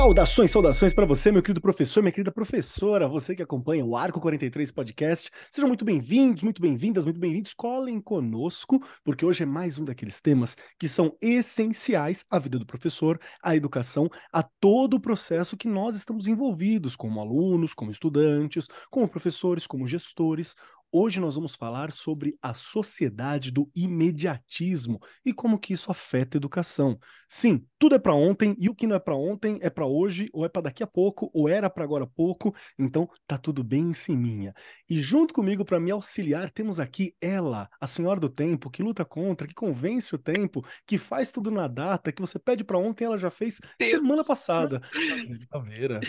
Saudações, saudações para você, meu querido professor, minha querida professora, você que acompanha o Arco 43 Podcast. Sejam muito bem-vindos, muito bem-vindas, muito bem-vindos. Colhem conosco, porque hoje é mais um daqueles temas que são essenciais à vida do professor, à educação, a todo o processo que nós estamos envolvidos, como alunos, como estudantes, como professores, como gestores. Hoje nós vamos falar sobre a sociedade do imediatismo e como que isso afeta a educação. Sim, tudo é para ontem e o que não é para ontem é para hoje ou é para daqui a pouco ou era para agora pouco. Então tá tudo bem em cima. E junto comigo para me auxiliar temos aqui ela, a senhora do tempo, que luta contra, que convence o tempo, que faz tudo na data, que você pede para ontem ela já fez Deus. semana passada. Caveira.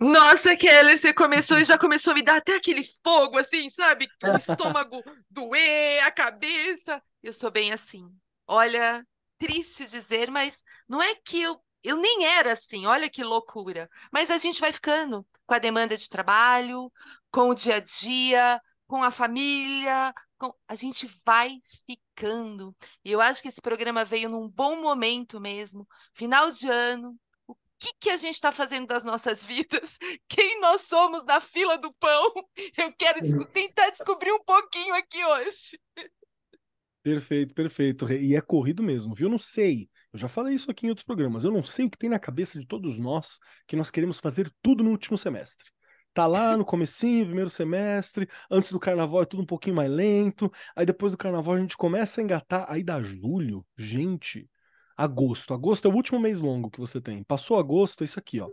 Nossa, Keller, você começou e já começou a me dar até aquele fogo, assim, sabe? O estômago doer, a cabeça. Eu sou bem assim. Olha, triste dizer, mas não é que eu, eu nem era assim, olha que loucura. Mas a gente vai ficando com a demanda de trabalho, com o dia a dia, com a família, com... a gente vai ficando. E eu acho que esse programa veio num bom momento mesmo, final de ano, que, que a gente está fazendo das nossas vidas, quem nós somos na fila do pão. Eu quero tentar descobrir um pouquinho aqui hoje. Perfeito, perfeito. E é corrido mesmo, viu? Eu não sei. Eu já falei isso aqui em outros programas. Eu não sei o que tem na cabeça de todos nós que nós queremos fazer tudo no último semestre. Tá lá no comecinho, primeiro semestre, antes do carnaval é tudo um pouquinho mais lento, aí depois do carnaval a gente começa a engatar, aí dá julho, gente, Agosto. Agosto é o último mês longo que você tem. Passou agosto, é isso aqui, ó.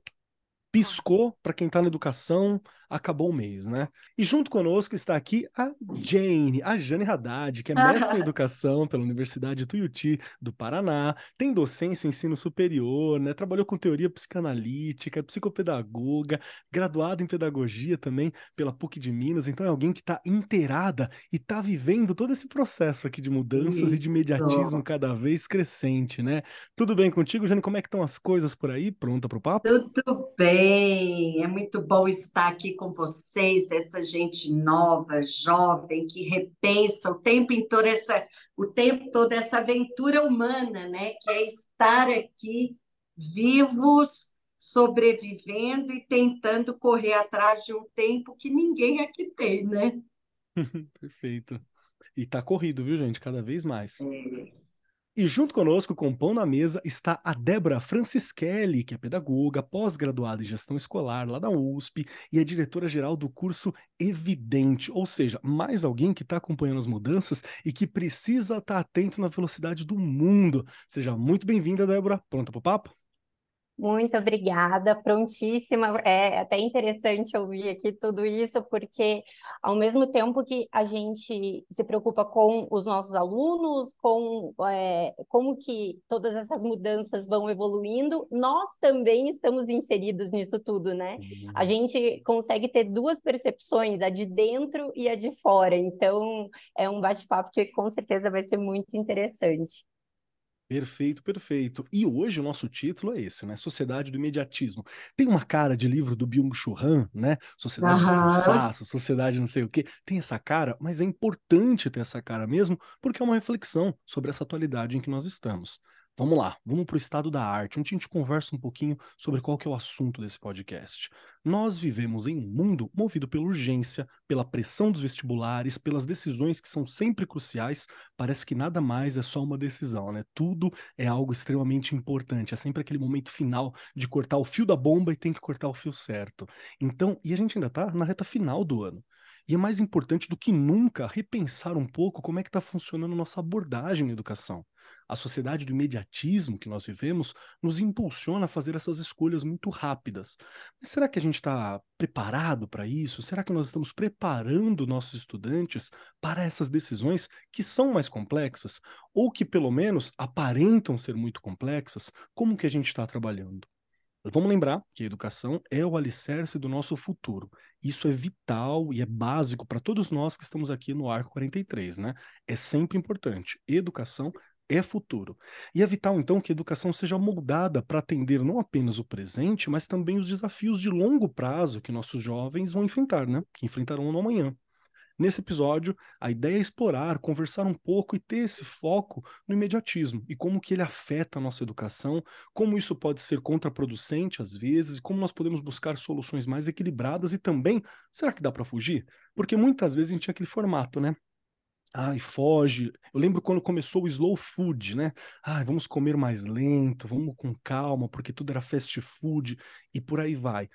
Piscou para quem está na educação, acabou o mês, né? E junto conosco está aqui a Jane, a Jane Haddad, que é mestre em educação pela Universidade Tuiuti do Paraná, tem docência em ensino superior, né? Trabalhou com teoria psicanalítica, psicopedagoga, graduada em pedagogia também pela PUC de Minas, então é alguém que está inteirada e está vivendo todo esse processo aqui de mudanças Isso. e de imediatismo cada vez crescente, né? Tudo bem contigo, Jane? Como é que estão as coisas por aí? Pronta para o papo? Tudo bem, é muito bom estar aqui com vocês, essa gente nova, jovem, que repensa o tempo todo essa, o tempo todo essa aventura humana, né? Que é estar aqui vivos, sobrevivendo e tentando correr atrás de um tempo que ninguém aqui tem, né? Perfeito. E tá corrido, viu, gente? Cada vez mais. É. E junto conosco, com pão na mesa, está a Débora Francischelli, que é pedagoga, pós-graduada em gestão escolar lá da USP e é diretora-geral do curso Evidente, ou seja, mais alguém que está acompanhando as mudanças e que precisa estar tá atento na velocidade do mundo. Seja muito bem-vinda, Débora. Pronta para o papo? Muito obrigada, prontíssima. É até interessante ouvir aqui tudo isso, porque ao mesmo tempo que a gente se preocupa com os nossos alunos, com é, como que todas essas mudanças vão evoluindo, nós também estamos inseridos nisso tudo, né? Uhum. A gente consegue ter duas percepções, a de dentro e a de fora. Então, é um bate-papo que com certeza vai ser muito interessante. Perfeito, perfeito. E hoje o nosso título é esse, né? Sociedade do Imediatismo. Tem uma cara de livro do Byung-Chul Han, né? Sociedade uhum. do cansaço, Sociedade não sei o quê. Tem essa cara, mas é importante ter essa cara mesmo, porque é uma reflexão sobre essa atualidade em que nós estamos. Vamos lá, vamos para o estado da arte, onde a gente conversa um pouquinho sobre qual que é o assunto desse podcast. Nós vivemos em um mundo movido pela urgência, pela pressão dos vestibulares, pelas decisões que são sempre cruciais. Parece que nada mais é só uma decisão, né? Tudo é algo extremamente importante. É sempre aquele momento final de cortar o fio da bomba e tem que cortar o fio certo. Então, e a gente ainda está na reta final do ano. E é mais importante do que nunca repensar um pouco como é que está funcionando nossa abordagem na educação. A sociedade do imediatismo que nós vivemos nos impulsiona a fazer essas escolhas muito rápidas. Mas será que a gente está preparado para isso? Será que nós estamos preparando nossos estudantes para essas decisões que são mais complexas ou que pelo menos aparentam ser muito complexas? Como que a gente está trabalhando? Vamos lembrar que a educação é o alicerce do nosso futuro. Isso é vital e é básico para todos nós que estamos aqui no Arco 43, né? É sempre importante. Educação é futuro. E é vital, então, que a educação seja moldada para atender não apenas o presente, mas também os desafios de longo prazo que nossos jovens vão enfrentar, né? Que enfrentarão no amanhã. Nesse episódio, a ideia é explorar, conversar um pouco e ter esse foco no imediatismo e como que ele afeta a nossa educação, como isso pode ser contraproducente às vezes, e como nós podemos buscar soluções mais equilibradas e também, será que dá para fugir? Porque muitas vezes a gente tinha aquele formato, né? Ai, foge. Eu lembro quando começou o slow food, né? Ai, vamos comer mais lento, vamos com calma, porque tudo era fast food e por aí vai.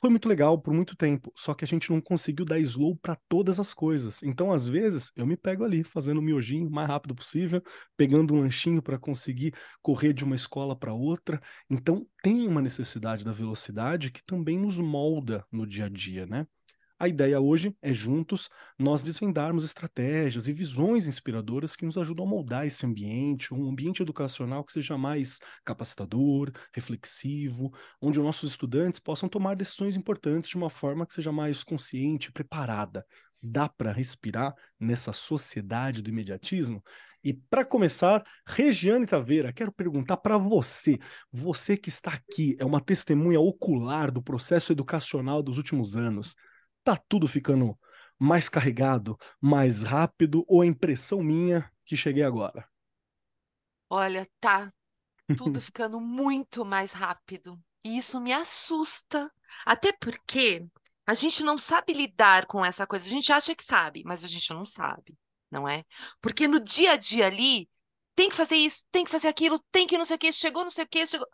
Foi muito legal por muito tempo, só que a gente não conseguiu dar slow para todas as coisas. Então, às vezes, eu me pego ali fazendo o miojinho o mais rápido possível, pegando um lanchinho para conseguir correr de uma escola para outra. Então, tem uma necessidade da velocidade que também nos molda no dia a dia, né? A ideia hoje é juntos nós desvendarmos estratégias e visões inspiradoras que nos ajudam a moldar esse ambiente, um ambiente educacional que seja mais capacitador, reflexivo, onde os nossos estudantes possam tomar decisões importantes de uma forma que seja mais consciente, preparada. Dá para respirar nessa sociedade do imediatismo? E para começar, Regiane Taveira, quero perguntar para você, você que está aqui, é uma testemunha ocular do processo educacional dos últimos anos tá tudo ficando mais carregado, mais rápido, ou é impressão minha que cheguei agora? Olha, tá tudo ficando muito mais rápido. E isso me assusta. Até porque a gente não sabe lidar com essa coisa. A gente acha que sabe, mas a gente não sabe, não é? Porque no dia a dia ali, tem que fazer isso, tem que fazer aquilo, tem que não sei o que, chegou não sei o que, chegou.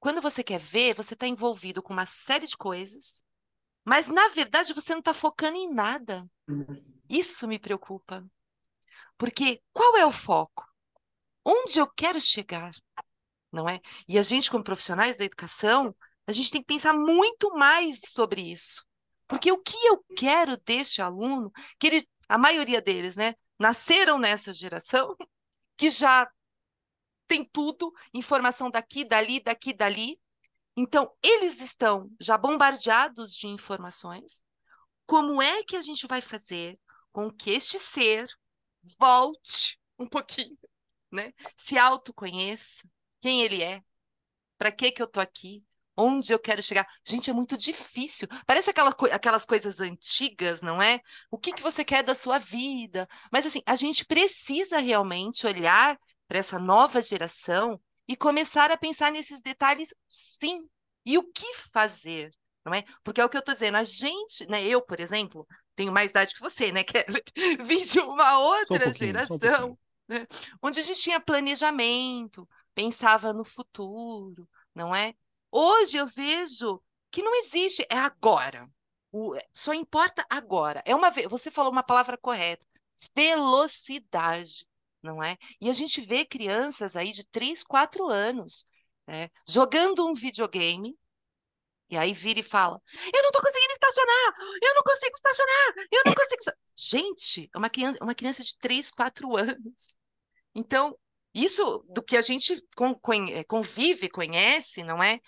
Quando você quer ver, você está envolvido com uma série de coisas mas, na verdade, você não está focando em nada. Isso me preocupa. Porque qual é o foco? Onde eu quero chegar? Não é? E a gente, como profissionais da educação, a gente tem que pensar muito mais sobre isso. Porque o que eu quero deste aluno, que ele, a maioria deles, né, nasceram nessa geração, que já tem tudo, informação daqui, dali, daqui, dali, então, eles estão já bombardeados de informações. Como é que a gente vai fazer com que este ser volte um pouquinho, né? Se autoconheça, quem ele é, para que que eu tô aqui, onde eu quero chegar. Gente, é muito difícil. Parece aquela, aquelas coisas antigas, não é? O que, que você quer da sua vida? Mas assim, a gente precisa realmente olhar para essa nova geração e começar a pensar nesses detalhes, sim. E o que fazer, não é? Porque é o que eu estou dizendo, a gente, né, eu, por exemplo, tenho mais idade que você, né, que vim de uma outra um geração, um né, onde a gente tinha planejamento, pensava no futuro, não é? Hoje eu vejo que não existe, é agora. O, só importa agora. É uma você falou uma palavra correta, velocidade não é? E a gente vê crianças aí de 3, 4 anos né, jogando um videogame, e aí vira e fala: Eu não estou conseguindo estacionar, eu não consigo estacionar, eu não consigo. Gente, é uma criança, uma criança de 3, 4 anos. Então, isso do que a gente convive, conhece, não é?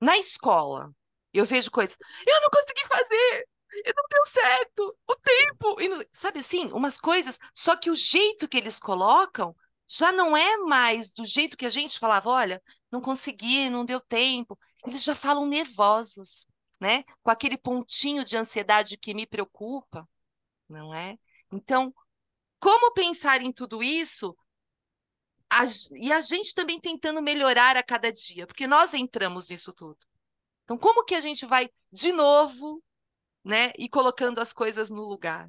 Na escola, eu vejo coisas, eu não consegui fazer, e não deu certo, o tempo, não... sabe assim, umas coisas, só que o jeito que eles colocam já não é mais do jeito que a gente falava, olha, não consegui, não deu tempo. Eles já falam nervosos, né? Com aquele pontinho de ansiedade que me preocupa, não é? Então, como pensar em tudo isso? A, e a gente também tentando melhorar a cada dia, porque nós entramos nisso tudo. Então, como que a gente vai de novo né? E colocando as coisas no lugar.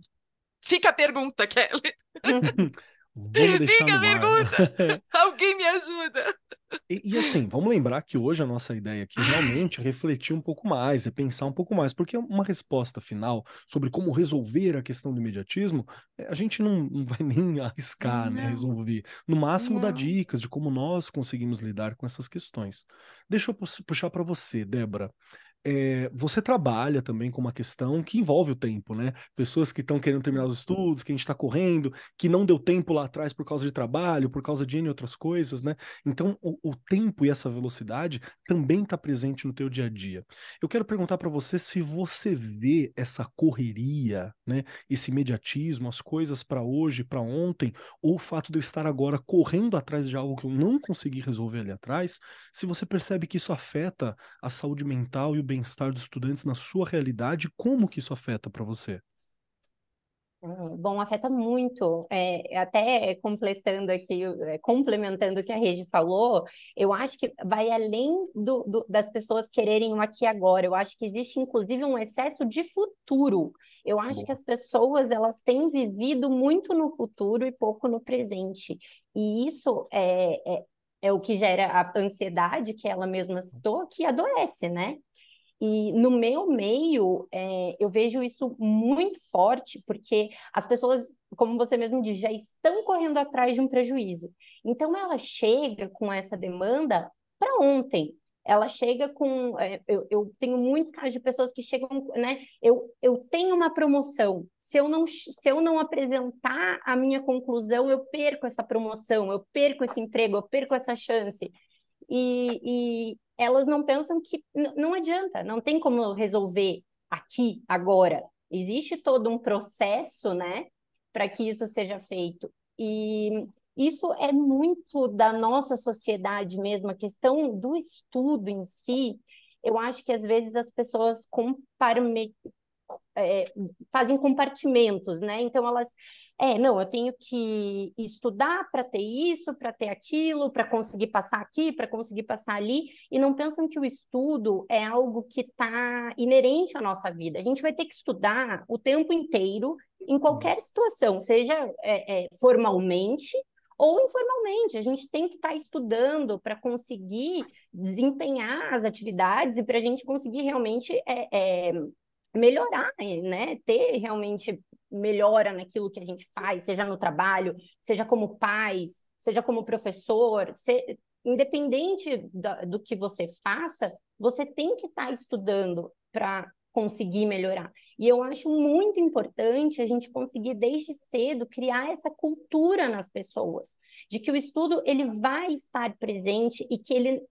Fica a pergunta, Kelly. Fica a pergunta. Alguém me ajuda. E, e, assim, vamos lembrar que hoje a nossa ideia aqui realmente é refletir um pouco mais, é pensar um pouco mais, porque uma resposta final sobre como resolver a questão do imediatismo, é, a gente não, não vai nem arriscar, né, resolver. No máximo, não. dar dicas de como nós conseguimos lidar com essas questões. Deixa eu puxar para você, Débora. É, você trabalha também com uma questão que envolve o tempo, né? Pessoas que estão querendo terminar os estudos, que a gente está correndo, que não deu tempo lá atrás por causa de trabalho, por causa de N outras coisas, né? Então, o, o tempo e essa velocidade também está presente no teu dia a dia. Eu quero perguntar para você se você vê essa correria, né? Esse imediatismo, as coisas para hoje, para ontem, ou o fato de eu estar agora correndo atrás de algo que eu não consegui resolver ali atrás, se você percebe que isso afeta a saúde mental e o bem-estar dos estudantes na sua realidade, como que isso afeta para você? Hum, bom, afeta muito. É, até completando aqui, é, complementando o que a Regi falou, eu acho que vai além do, do, das pessoas quererem um aqui agora. Eu acho que existe, inclusive, um excesso de futuro. Eu acho Boa. que as pessoas elas têm vivido muito no futuro e pouco no presente. E isso é, é, é o que gera a ansiedade que ela mesma citou, que adoece, né? E no meu meio, é, eu vejo isso muito forte, porque as pessoas, como você mesmo diz, já estão correndo atrás de um prejuízo. Então, ela chega com essa demanda para ontem. Ela chega com. É, eu, eu, tenho muitos casos de pessoas que chegam, né? Eu, eu tenho uma promoção. Se eu, não, se eu não apresentar a minha conclusão, eu perco essa promoção, eu perco esse emprego, eu perco essa chance. E, e, elas não pensam que não adianta, não tem como resolver aqui, agora. Existe todo um processo, né, para que isso seja feito. E isso é muito da nossa sociedade mesmo, a questão do estudo em si. Eu acho que às vezes as pessoas comparme, é, fazem compartimentos, né? Então elas é, não, eu tenho que estudar para ter isso, para ter aquilo, para conseguir passar aqui, para conseguir passar ali, e não pensam que o estudo é algo que está inerente à nossa vida. A gente vai ter que estudar o tempo inteiro, em qualquer situação, seja é, é, formalmente ou informalmente. A gente tem que estar tá estudando para conseguir desempenhar as atividades e para a gente conseguir realmente é, é, melhorar, né? Ter realmente melhora naquilo que a gente faz, seja no trabalho, seja como pais, seja como professor, se, independente do, do, que você faça, você tem que estar tá estudando para conseguir melhorar. E eu acho muito importante a gente conseguir desde cedo criar essa cultura nas pessoas, de que o estudo ele vai estar presente e que ele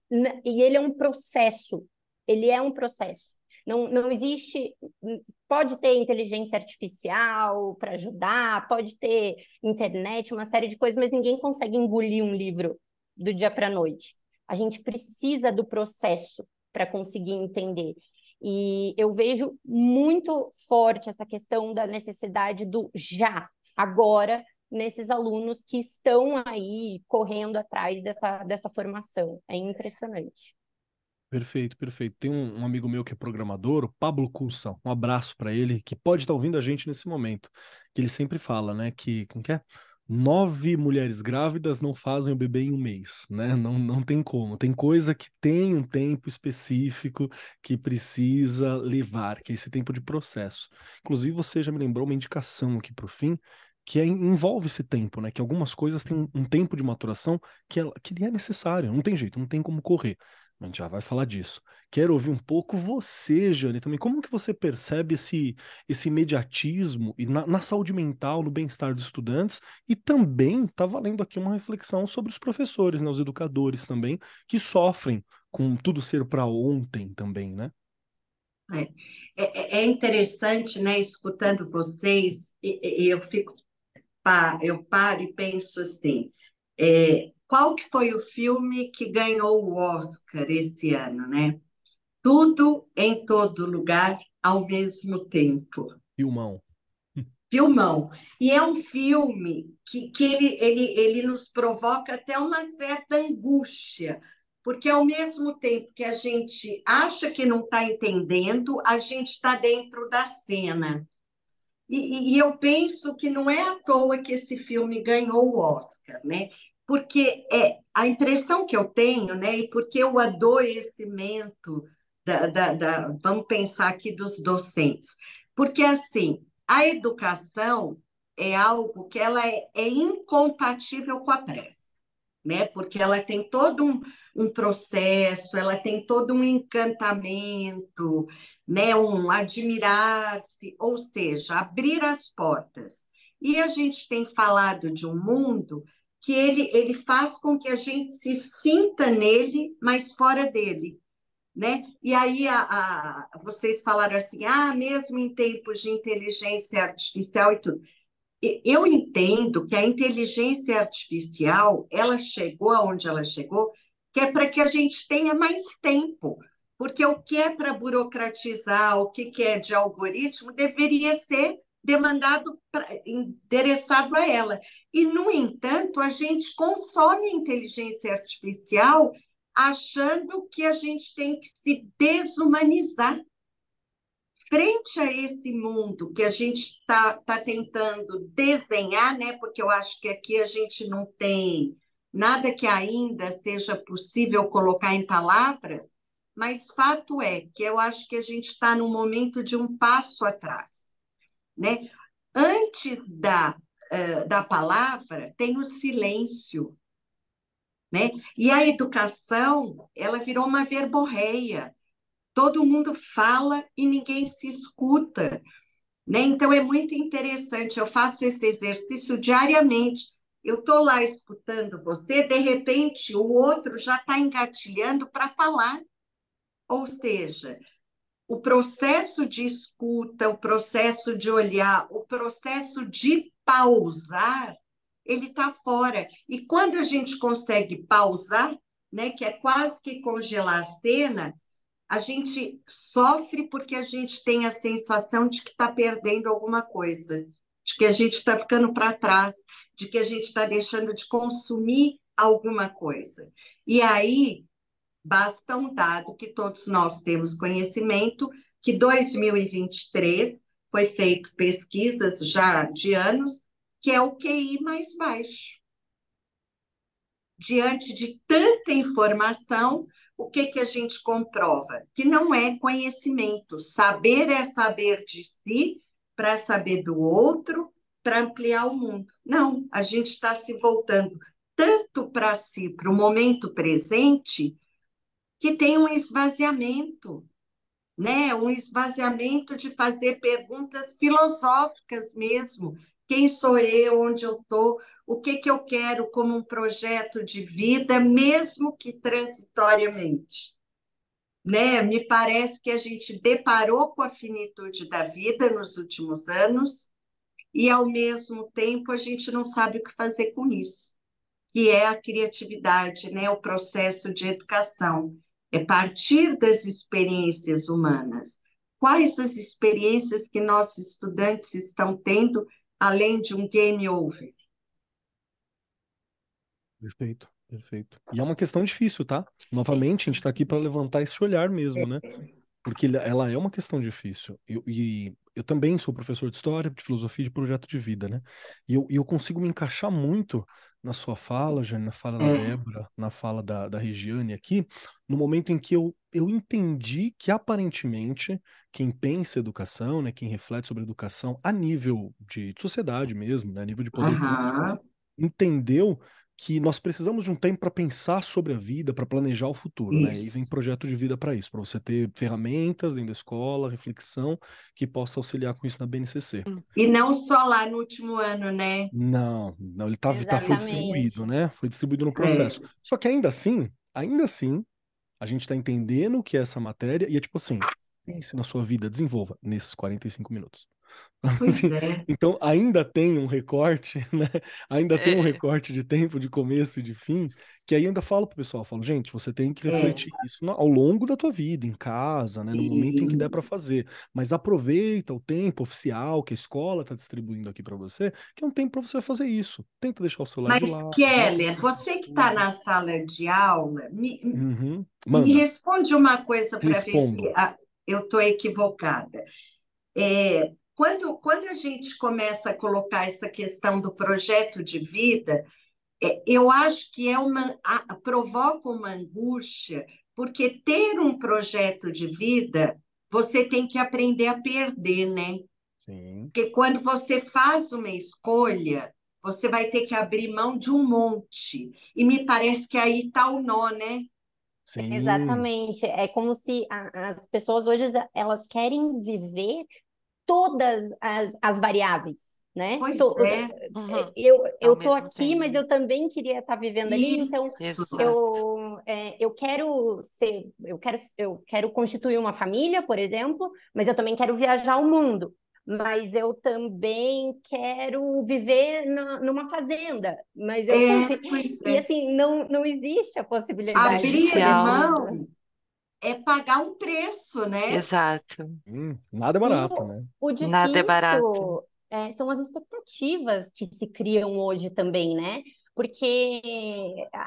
e ele é um processo. Ele é um processo. Não, não existe. Pode ter inteligência artificial para ajudar, pode ter internet, uma série de coisas, mas ninguém consegue engolir um livro do dia para a noite. A gente precisa do processo para conseguir entender. E eu vejo muito forte essa questão da necessidade do já, agora, nesses alunos que estão aí correndo atrás dessa, dessa formação. É impressionante. Perfeito, perfeito. Tem um, um, amigo meu que é programador, o Pablo Culsa, um abraço para ele, que pode estar tá ouvindo a gente nesse momento. Que ele sempre fala, né, que, como que é? Nove mulheres grávidas não fazem o bebê em um mês, né? Não, não tem como. Tem coisa que tem um tempo específico que precisa levar, que é esse tempo de processo. Inclusive, você já me lembrou uma indicação aqui para o fim, que é, envolve esse tempo, né? Que algumas coisas têm um, um tempo de maturação que, ela, que é necessário, não tem jeito, não tem como correr. A gente já vai falar disso. Quero ouvir um pouco você, Jane, também. Como que você percebe esse, esse imediatismo e na, na saúde mental, no bem-estar dos estudantes? E também está valendo aqui uma reflexão sobre os professores, né, os educadores também, que sofrem com tudo ser para ontem também, né? É, é, é, interessante, né, escutando vocês, e, e eu fico, eu paro e penso assim, é, qual que foi o filme que ganhou o Oscar esse ano, né? Tudo em todo lugar ao mesmo tempo. Filmão. Filmão. E é um filme que, que ele, ele, ele nos provoca até uma certa angústia, porque ao mesmo tempo que a gente acha que não está entendendo, a gente está dentro da cena. E, e, eu penso que não é à toa que esse filme ganhou o Oscar, né? Porque é a impressão que eu tenho, né, e porque o adoecimento da, da, da, vamos pensar aqui dos docentes, porque assim a educação é algo que ela é, é incompatível com a prece. né? Porque ela tem todo um, um processo, ela tem todo um encantamento, né? Um admirar-se, ou seja, abrir as portas. E a gente tem falado de um mundo que ele, ele faz com que a gente se sinta nele, mas fora dele. Né? E aí a, a, vocês falaram assim, ah, mesmo em tempos de inteligência artificial e tudo. Eu entendo que a inteligência artificial ela chegou aonde ela chegou, que é para que a gente tenha mais tempo, porque o que é para burocratizar, o que, que é de algoritmo, deveria ser demandado, pra, endereçado a ela. E, no entanto, a gente consome a inteligência artificial achando que a gente tem que se desumanizar. Frente a esse mundo que a gente está tá tentando desenhar, né? porque eu acho que aqui a gente não tem nada que ainda seja possível colocar em palavras, mas fato é que eu acho que a gente está num momento de um passo atrás. Né? Antes da, uh, da palavra, tem o silêncio. Né? E a educação, ela virou uma verborreia. Todo mundo fala e ninguém se escuta. Né? Então, é muito interessante. Eu faço esse exercício diariamente. Eu estou lá escutando você, de repente, o outro já está engatilhando para falar. Ou seja, o processo de escuta, o processo de olhar, o processo de pausar, ele está fora. E quando a gente consegue pausar, né, que é quase que congelar a cena, a gente sofre porque a gente tem a sensação de que está perdendo alguma coisa, de que a gente está ficando para trás, de que a gente está deixando de consumir alguma coisa. E aí Basta um dado que todos nós temos conhecimento, que 2023 foi feito pesquisas já de anos, que é o QI mais baixo. Diante de tanta informação, o que, que a gente comprova? Que não é conhecimento. Saber é saber de si, para saber do outro, para ampliar o mundo. Não, a gente está se voltando tanto para si, para o momento presente, que tem um esvaziamento, né? Um esvaziamento de fazer perguntas filosóficas mesmo. Quem sou eu? Onde eu estou? O que, que eu quero como um projeto de vida, mesmo que transitoriamente? Né? Me parece que a gente deparou com a finitude da vida nos últimos anos e, ao mesmo tempo, a gente não sabe o que fazer com isso, que é a criatividade, né? o processo de educação é partir das experiências humanas. Quais as experiências que nossos estudantes estão tendo, além de um game over? Perfeito, perfeito. E é uma questão difícil, tá? Novamente, a gente está aqui para levantar esse olhar mesmo, né? Porque ela é uma questão difícil. Eu, e eu também sou professor de história, de filosofia e de projeto de vida, né? E eu, eu consigo me encaixar muito na sua fala, Jane, na fala da é. Débora, na fala da, da Regiane aqui, no momento em que eu, eu entendi que aparentemente quem pensa educação, né, quem reflete sobre educação a nível de sociedade mesmo, né, a nível de poder uhum. entendeu que nós precisamos de um tempo para pensar sobre a vida, para planejar o futuro, isso. né? E vem projeto de vida para isso, para você ter ferramentas dentro da escola, reflexão que possa auxiliar com isso na BNCC. Hum. E não só lá no último ano, né? Não, não, ele tá, tá foi distribuído, né? Foi distribuído no processo. É. Só que ainda assim, ainda assim, a gente está entendendo o que é essa matéria e é tipo assim, pense na sua vida, desenvolva nesses 45 minutos. Pois assim, é. Então ainda tem um recorte, né? Ainda tem um é. recorte de tempo, de começo e de fim, que aí eu ainda falo pro pessoal, falo, gente, você tem que refletir é. isso ao longo da tua vida, em casa, né? No momento em que der para fazer. Mas aproveita o tempo oficial que a escola está distribuindo aqui para você, que é um tempo para você fazer isso. Tenta deixar o celular Mas, de lado. Keller, você que está na sala de aula, me, uhum. me responde uma coisa para ver se ah, eu estou equivocada. É, quando, quando a gente começa a colocar essa questão do projeto de vida, é, eu acho que é uma a, provoca uma angústia, porque ter um projeto de vida, você tem que aprender a perder, né? Sim. Porque quando você faz uma escolha, você vai ter que abrir mão de um monte. E me parece que aí está o nó, né? Sim. Exatamente. É como se a- as pessoas hoje elas querem viver todas as, as variáveis, né? Pois To- é. Uhum. Eu, eu tô aqui, mas tempo. eu também queria estar vivendo ali, então. Exato. eu, é, eu quero ser, eu quero, eu quero constituir uma família, por exemplo, mas eu também quero viajar o mundo. Mas eu também quero viver na- numa fazenda. Mas eu É, também- pois E é. assim, não, não existe a possibilidade. Abrir Judicial. mão é pagar um preço, né? Exato. Hum, nada é barato, o- né? O difícil Nada é barato. é, são as expectativas que se criam hoje também, né? Porque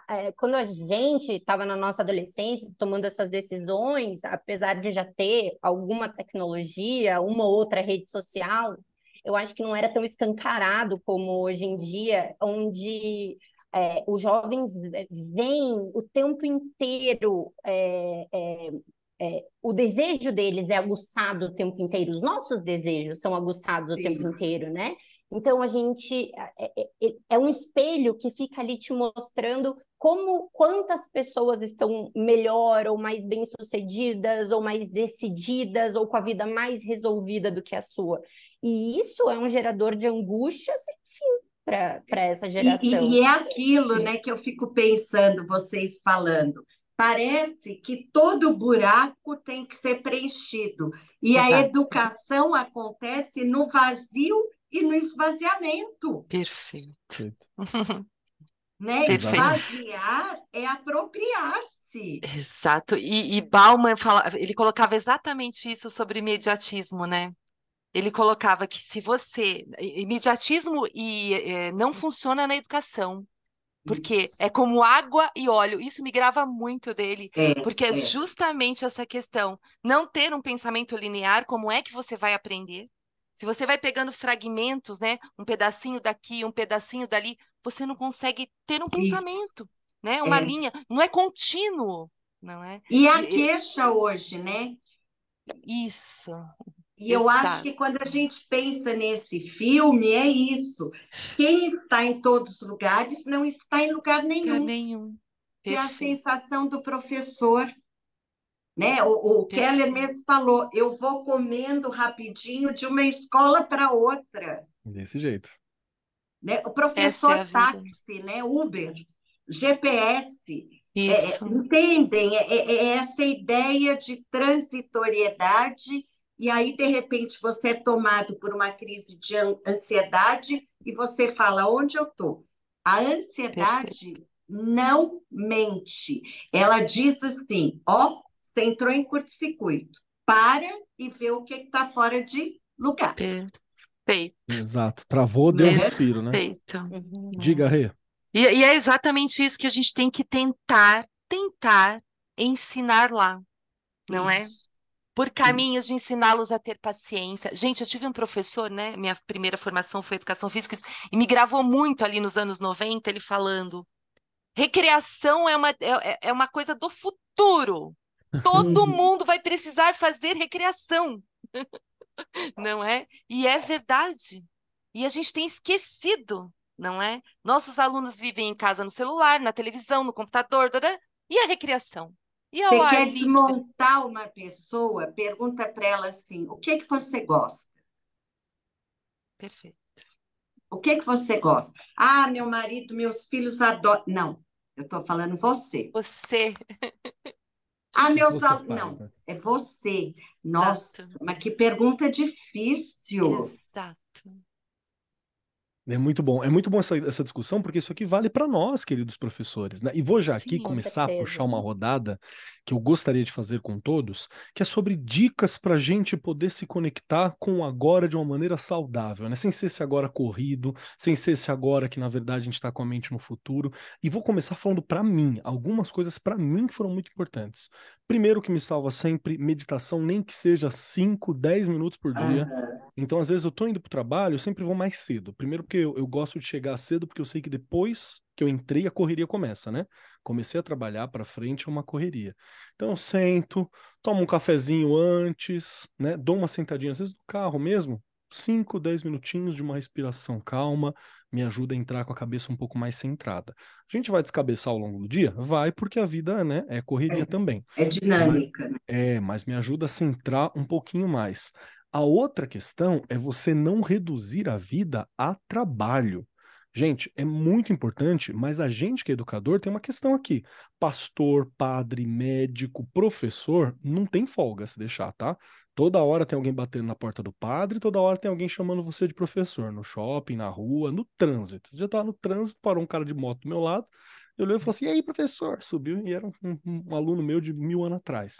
é, quando a gente estava na nossa adolescência tomando essas decisões, apesar de já ter alguma tecnologia, uma ou outra rede social, eu acho que não era tão escancarado como hoje em dia, onde é, os jovens veem o tempo inteiro é, é, o desejo deles é aguçado o tempo inteiro, os nossos desejos são aguçados o Sim. tempo inteiro, né? Então a gente é, é- é- é um espelho que fica ali te mostrando como quantas pessoas estão melhor ou mais bem-sucedidas ou mais decididas ou com a vida mais resolvida do que a sua. E isso é um gerador de angústia sem fim para essa geração. e- e é aquilo, né, que eu fico pensando, vocês falando. Parece que todo buraco tem que ser preenchido. E a Exato. educação acontece no vazio e no esvaziamento, Perfeito. né? Perfeito. Esvaziar é apropriar-se. Exato. E, e Bauman fala, ele colocava exatamente isso sobre imediatismo, né? Ele colocava que se você. Imediatismo e, eh, não funciona na educação. Porque Isso. é como água e óleo. Isso me grava muito dele, É, porque é é. justamente essa questão. Não ter um pensamento linear, como é que você vai aprender? Se você vai pegando fragmentos, né? Um pedacinho daqui, um pedacinho dali, você não consegue ter um Isso. pensamento, né? Uma É. linha. Não é contínuo, não é? E a queixa hoje, né? Isso. E eu acho Exato. que quando a gente pensa nesse filme, é isso. Quem está em todos os lugares não está em lugar Lugar nenhum. nenhum. Que é a sensação do professor. Né? O, o Keller Perfeito. mesmo falou: eu vou comendo rapidinho de uma escola para outra. Desse jeito. Né? O é professor vida. táxi, né? Uber, GPS. É, Isso. entendem? É, é- é essa ideia de transitoriedade, e aí, de repente, você é tomado por uma crise de an- ansiedade e você fala: onde eu estou? A ansiedade não mente. Ela diz assim: ó, você entrou em curto-circuito, para e vê o que está fora de lugar. Perfeito. Exato. Travou, deu um Mesmo. respiro, né? Perfeito. Uhum. Diga, Rê. E, e é exatamente isso que a gente tem que tentar, tentar ensinar lá, não é? Isso. Por caminhos de ensiná-los a ter paciência. Gente, eu tive um professor, né? Minha primeira formação foi educação física, e me gravou muito ali nos anos 90, ele falando: recreação é uma, é, é- é uma coisa do futuro. Todo Uhum. mundo vai precisar fazer recreação. Não é? E é verdade. E a gente tem esquecido, não é? Nossos alunos vivem em casa no celular, na televisão, no computador, e a recreação? E ao Você quer livre? desmontar uma pessoa, pergunta para ela assim: o que que você gosta? Perfeito. O que que você gosta? Ah, meu marido, meus filhos adoram. Não, eu estou falando você. Você, Ah, meus alunos. Não, né? é você. Nossa, Exato. mas que pergunta difícil. exato. É muito bom. É muito bom essa, essa discussão, porque isso aqui vale para nós, queridos professores, né? E vou já aqui Sim, com começar a puxar uma rodada que eu gostaria de fazer com todos, que é sobre dicas para a gente poder se conectar com o agora de uma maneira saudável, né? Sem ser esse agora corrido, sem ser esse agora que na verdade a gente está com a mente no futuro. E vou começar falando para mim, algumas coisas para mim que foram muito importantes. Primeiro que me salva sempre, meditação, nem que seja 5, 10 minutos por dia. Então, às vezes, eu tô indo pro trabalho, eu sempre vou mais cedo. Primeiro porque eu, eu gosto de chegar cedo, porque eu sei que depois que eu entrei, a correria começa, né? Comecei a trabalhar para frente, é uma correria. Então, eu sento, tomo um cafezinho antes, né? Dou uma sentadinha, às vezes no carro mesmo, 5, 10 minutinhos de uma respiração calma me ajuda a entrar com a cabeça um pouco mais centrada. A gente vai descabeçar ao longo do dia? Vai, porque a vida né, é correria É. também. É dinâmica, né? É, mas me ajuda a centrar um pouquinho mais. A outra questão é você não reduzir a vida a trabalho. Gente, é muito importante, mas a gente que é educador tem uma questão aqui. Pastor, padre, médico, professor, não tem folga se deixar, tá? Toda hora tem alguém batendo na porta do padre, toda hora tem alguém chamando você de professor, no shopping, na rua, no trânsito. Você já tava no trânsito, parou um cara de moto do meu lado, eu olhei e falei assim: e aí, professor? Subiu e era um, um- um aluno meu de mil anos atrás.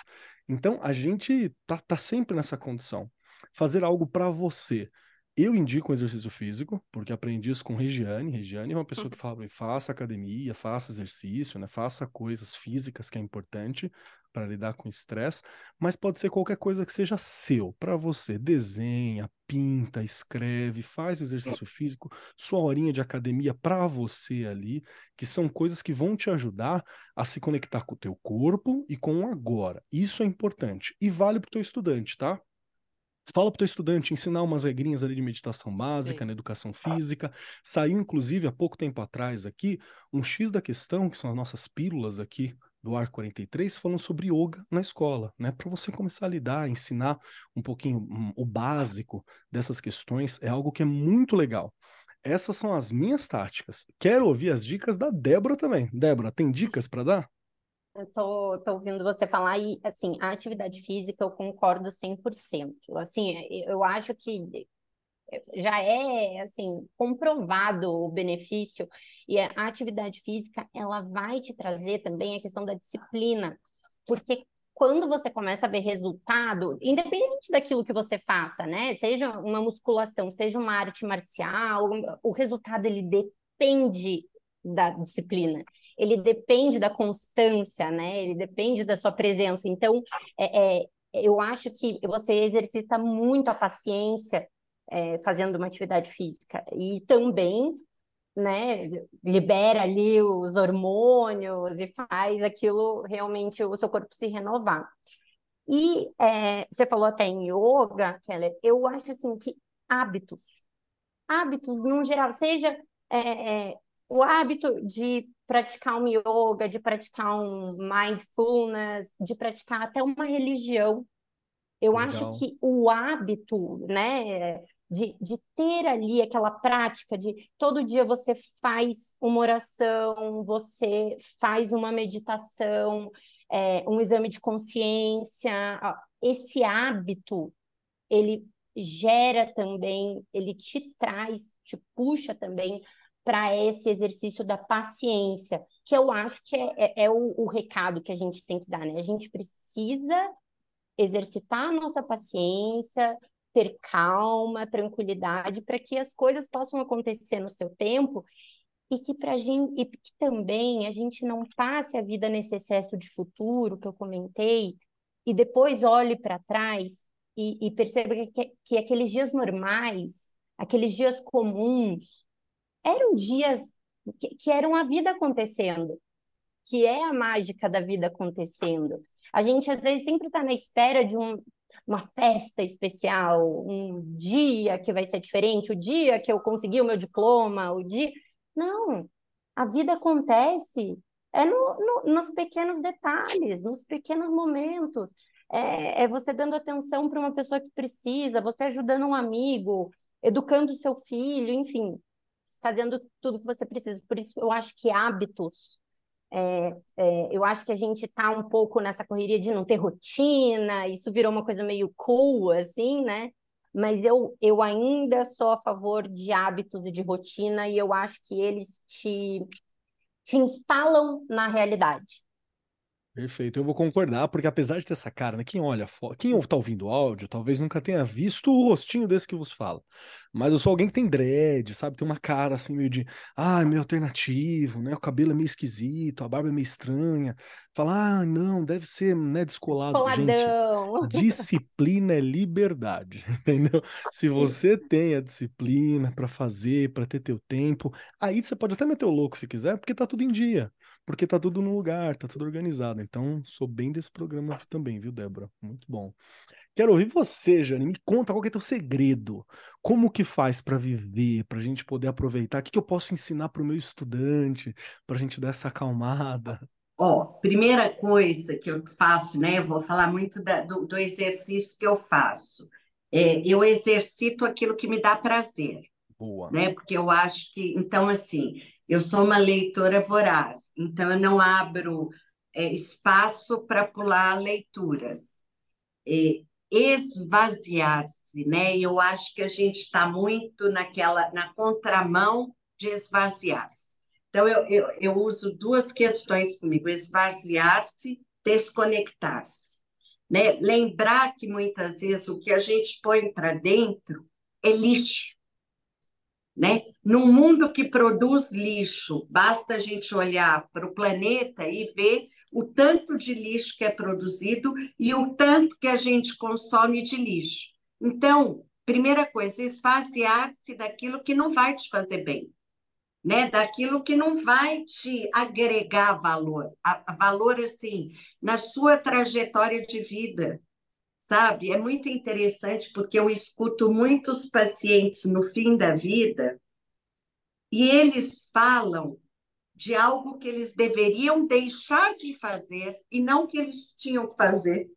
Então, a gente tá, tá sempre nessa condição. Fazer algo para você. Eu indico um exercício físico, porque aprendi isso com Regiane. Regiane é uma pessoa que fala, pra mim, faça academia, faça exercício, né? Faça coisas físicas que é importante para lidar com estresse, mas pode ser qualquer coisa que seja seu, para você. Desenha, pinta, escreve, faz o exercício físico, sua horinha de academia para você ali, que são coisas que vão te ajudar a se conectar com o teu corpo e com o agora. Isso é importante e vale para o teu estudante, tá? Fala para o teu estudante ensinar umas regrinhas ali de meditação básica, Sim. na educação física. Saiu, inclusive, há pouco tempo atrás aqui, um X da questão, que são as nossas pílulas aqui do Ar 43, falando sobre yoga na escola, né? Para você começar a lidar, ensinar um pouquinho hum, o básico dessas questões, é algo que é muito legal. Essas são as minhas táticas. Quero ouvir as dicas da Débora também. Débora, tem dicas para dar? Eu tô, tô ouvindo você falar e, assim, a atividade física eu concordo 100%. Assim, eu acho que já é, assim, comprovado o benefício e a atividade física, ela vai te trazer também a questão da disciplina, porque quando você começa a ver resultado, independente daquilo que você faça, né? Seja uma musculação, seja uma arte marcial, o resultado ele depende da disciplina ele depende da constância, né? Ele depende da sua presença. Então, é, é, eu acho que você exercita muito a paciência é, fazendo uma atividade física e também, né? Libera ali os hormônios e faz aquilo realmente o seu corpo se renovar. E é, você falou até em yoga, Keller. Eu acho assim que hábitos, hábitos no geral, seja é, o hábito de praticar um yoga, de praticar um mindfulness, de praticar até uma religião. Eu Legal. acho que o hábito, né, de, de ter ali aquela prática de todo dia você faz uma oração, você faz uma meditação, é, um exame de consciência, esse hábito, ele gera também, ele te traz, te puxa também para esse exercício da paciência, que eu acho que é, é, é o, o, recado que a gente tem que dar, né? A gente precisa exercitar a nossa paciência, ter calma, tranquilidade, para que as coisas possam acontecer no seu tempo e que para gente e que também a gente não passe a vida nesse excesso de futuro que eu comentei e depois olhe para trás e, e perceba que, que aqueles dias normais, aqueles dias comuns eram dias que, que, eram a vida acontecendo, que é a mágica da vida acontecendo. A gente às vezes sempre está na espera de um, uma festa especial, um dia que vai ser diferente, o dia que eu consegui o meu diploma, o dia. Não, a vida acontece é no, no, nos pequenos detalhes, nos pequenos momentos. É, é você dando atenção para uma pessoa que precisa, você ajudando um amigo, educando seu filho, enfim, fazendo tudo que você precisa. Por isso, eu acho que hábitos. É, é, eu acho que a gente está um pouco nessa correria de não ter rotina, isso virou uma coisa meio cool, assim, né? Mas eu, eu ainda sou a favor de hábitos e de rotina, e eu acho que eles te, te instalam na realidade. Perfeito, eu vou concordar, porque apesar de ter essa cara, né, quem olha, quem tá ouvindo o áudio, talvez nunca tenha visto o rostinho desse que vos fala. Mas eu sou alguém que tem dread, sabe? Tem uma cara assim meio de, ah, meio alternativo, né? O cabelo é meio esquisito, a barba é meio estranha. Falar, ah, não, deve ser, né, descolado. Coladão. Gente, disciplina é liberdade, entendeu? Se você tem a disciplina para fazer, para ter teu tempo, aí você pode até meter o louco se quiser, porque tá tudo em dia. Porque tá tudo no lugar, tá tudo organizado. Então, sou bem desse programa também, viu, Débora? Muito bom. Quero ouvir você, Jane. Me conta qual é o teu segredo. Como que faz para viver, para a gente poder aproveitar? O que, que eu posso ensinar para o meu estudante, para a gente dar essa acalmada? Ó, primeira coisa que eu faço, né? Eu vou falar muito da, do, do, exercício que eu faço. É, eu exercito aquilo que me dá prazer. Boa. Né? Porque eu acho que, então, assim, eu sou uma leitora voraz, então eu não abro é, espaço para pular leituras. Esvaziar-se, né? Eu acho que a gente está muito naquela na contramão de esvaziar-se. Então eu, eu, eu uso duas questões comigo: esvaziar-se, desconectar-se, né? Lembrar que muitas vezes o que a gente põe para dentro é lixo. Né? Num mundo que produz lixo, basta a gente olhar para o planeta e ver o tanto de lixo que é produzido e o tanto que a gente consome de lixo. Então, primeira coisa, esvaziar-se daquilo que não vai te fazer bem, né? Daquilo que não vai te agregar valor, a, valor assim, na sua trajetória de vida, sabe? É muito interessante porque eu escuto muitos pacientes no fim da vida e eles falam de algo que eles deveriam deixar de fazer e não que eles tinham que fazer.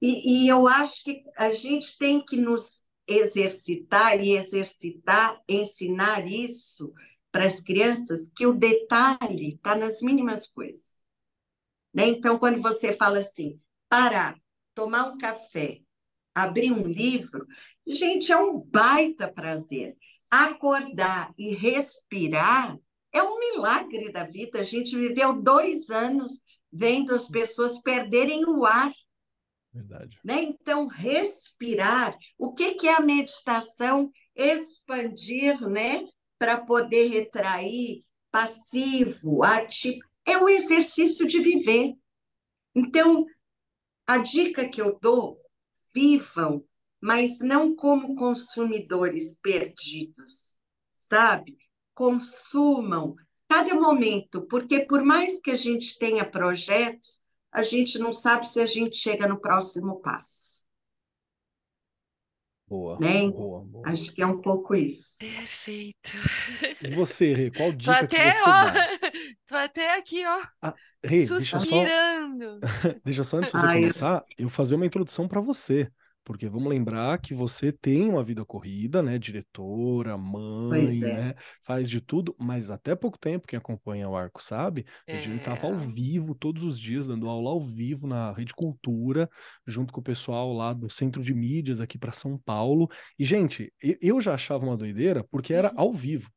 E, e eu acho que a gente tem que nos exercitar e exercitar, ensinar isso para as crianças, que o detalhe está nas mínimas coisas. Né? Então, quando você fala assim, parar, tomar um café, abrir um livro, gente, é um baita prazer. Acordar e respirar é um milagre da vida. A gente viveu dois anos vendo as pessoas perderem o ar. Verdade. Né? Então, respirar. O que, que é a meditação? Expandir, né? Para poder retrair passivo, ativo. É o exercício de viver. Então, a dica que eu dou: vivam, mas não como consumidores perdidos, sabe? consumam cada momento, porque por mais que a gente tenha projetos, a gente não sabe se a gente chega no próximo passo. Boa, né? boa, boa. Acho que é um pouco isso. Perfeito. E você, Rê, qual dica até, que você ó, dá? Tô até aqui, ó. Ah, Rê, deixa só, deixa só antes de você Ai, começar, eu fazer uma introdução para você. Porque vamos lembrar que você tem uma vida corrida, né? Diretora, mãe, é. né? Faz de tudo, mas até pouco tempo, quem acompanha o Arco sabe, a gente estava ao é. vivo todos os dias, dando aula ao vivo na Rede Cultura, junto com o pessoal lá do Centro de Mídias aqui para São Paulo. E, gente, eu já achava uma doideira porque era uhum. ao vivo.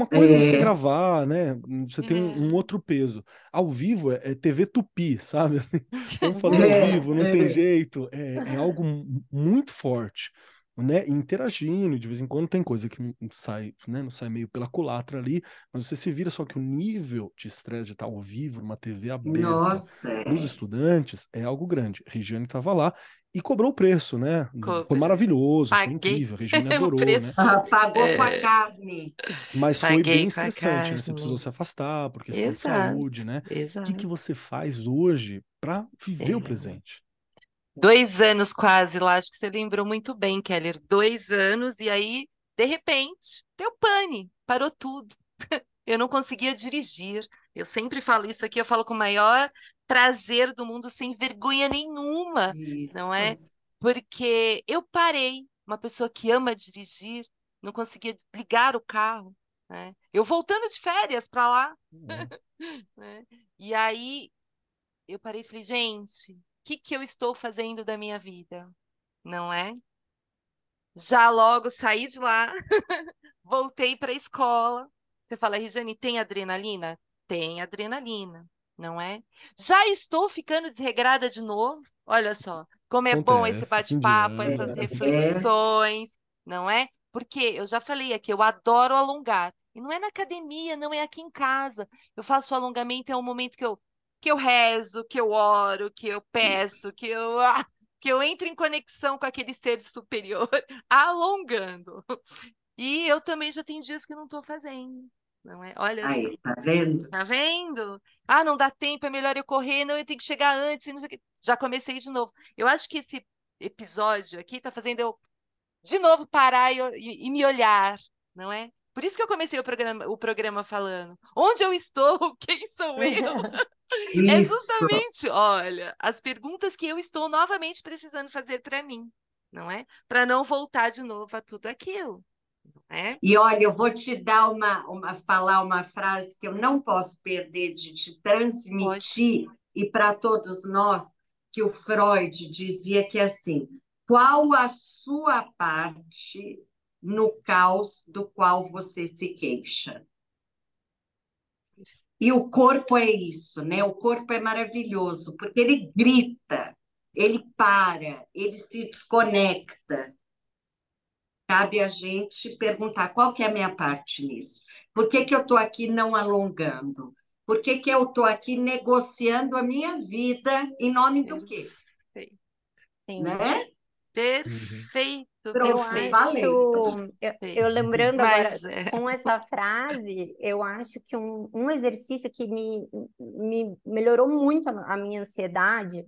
Uma coisa é você é. gravar, né? Você tem um, um, outro peso. Ao vivo é, é TV tupi, sabe? Assim, vamos fazer ao é, vivo, não tem jeito. É, é algo muito forte né, interagindo, de vez em quando tem coisa que não sai, né, não sai meio pela culatra ali, mas você se vira, só que o nível de estresse de estar ao vivo, numa TV aberta, Nossa, nos estudantes, é algo grande. Regiane estava lá e cobrou o preço, né? Foi maravilhoso, Paguei. foi incrível, a Regiane adorou, né? Ah, pagou é... com a carne. Mas Paguei foi bem estressante, né? Você precisou se afastar por questão Exato. de saúde, né? Exato. O que, que você faz hoje para viver é. o presente? Dois anos quase lá, acho que você lembrou muito bem, Keller. Dois anos, e aí, de repente, deu pane, parou tudo. Eu não conseguia dirigir. Eu sempre falo isso aqui, eu falo com o maior prazer do mundo, sem vergonha nenhuma, isso. não é? Porque eu parei, uma pessoa que ama dirigir, não conseguia ligar o carro. Né? Eu voltando de férias para lá. Uhum. né? E aí eu parei e falei, gente, que, que eu estou fazendo da minha vida? Não é? Já logo saí de lá, voltei para a escola. Você fala, Regiane, tem adrenalina? Tem adrenalina, não é? Já estou ficando desregrada de novo? Olha só, como é Acontece, bom esse bate-papo, essas reflexões, não é? Porque eu já falei aqui, eu adoro alongar. E não é na academia, não é aqui em casa. Eu faço alongamento, é um momento que eu que eu rezo, que eu oro, que eu peço, que eu, ah, que eu entro em conexão com aquele ser superior, alongando. E eu também já tenho dias que não estou fazendo. Não é? Olha Aí, tá vendo? Tá vendo? Ah, não dá tempo, é melhor eu correr, não, eu tenho que chegar antes, e não sei o quê. Já comecei de novo. Eu acho que esse episódio aqui tá fazendo eu de novo parar e, e, e me olhar, não é? Por isso que eu comecei o programa, o programa falando. Onde eu estou? Quem sou eu? é justamente, olha, as perguntas que eu estou novamente precisando fazer para mim, não é? Para não voltar de novo a tudo aquilo. É? E olha, eu vou te dar uma, uma falar uma frase que eu não posso perder de te transmitir e para todos nós que o Freud dizia que é assim, qual a sua parte no caos do qual você se queixa? E o corpo é isso, né? O corpo é maravilhoso, porque ele grita, ele para, ele se desconecta. Cabe a gente perguntar qual que é a minha parte nisso. Por que, que eu estou aqui não alongando? Por que, que eu estou aqui negociando a minha vida em nome do quê? Sim. Né? Perfeito. Pronto, Eu perfeito. acho, eu, eu lembrando Mas, agora, é. com essa frase, eu acho que um, um exercício que me, me melhorou muito a, a minha ansiedade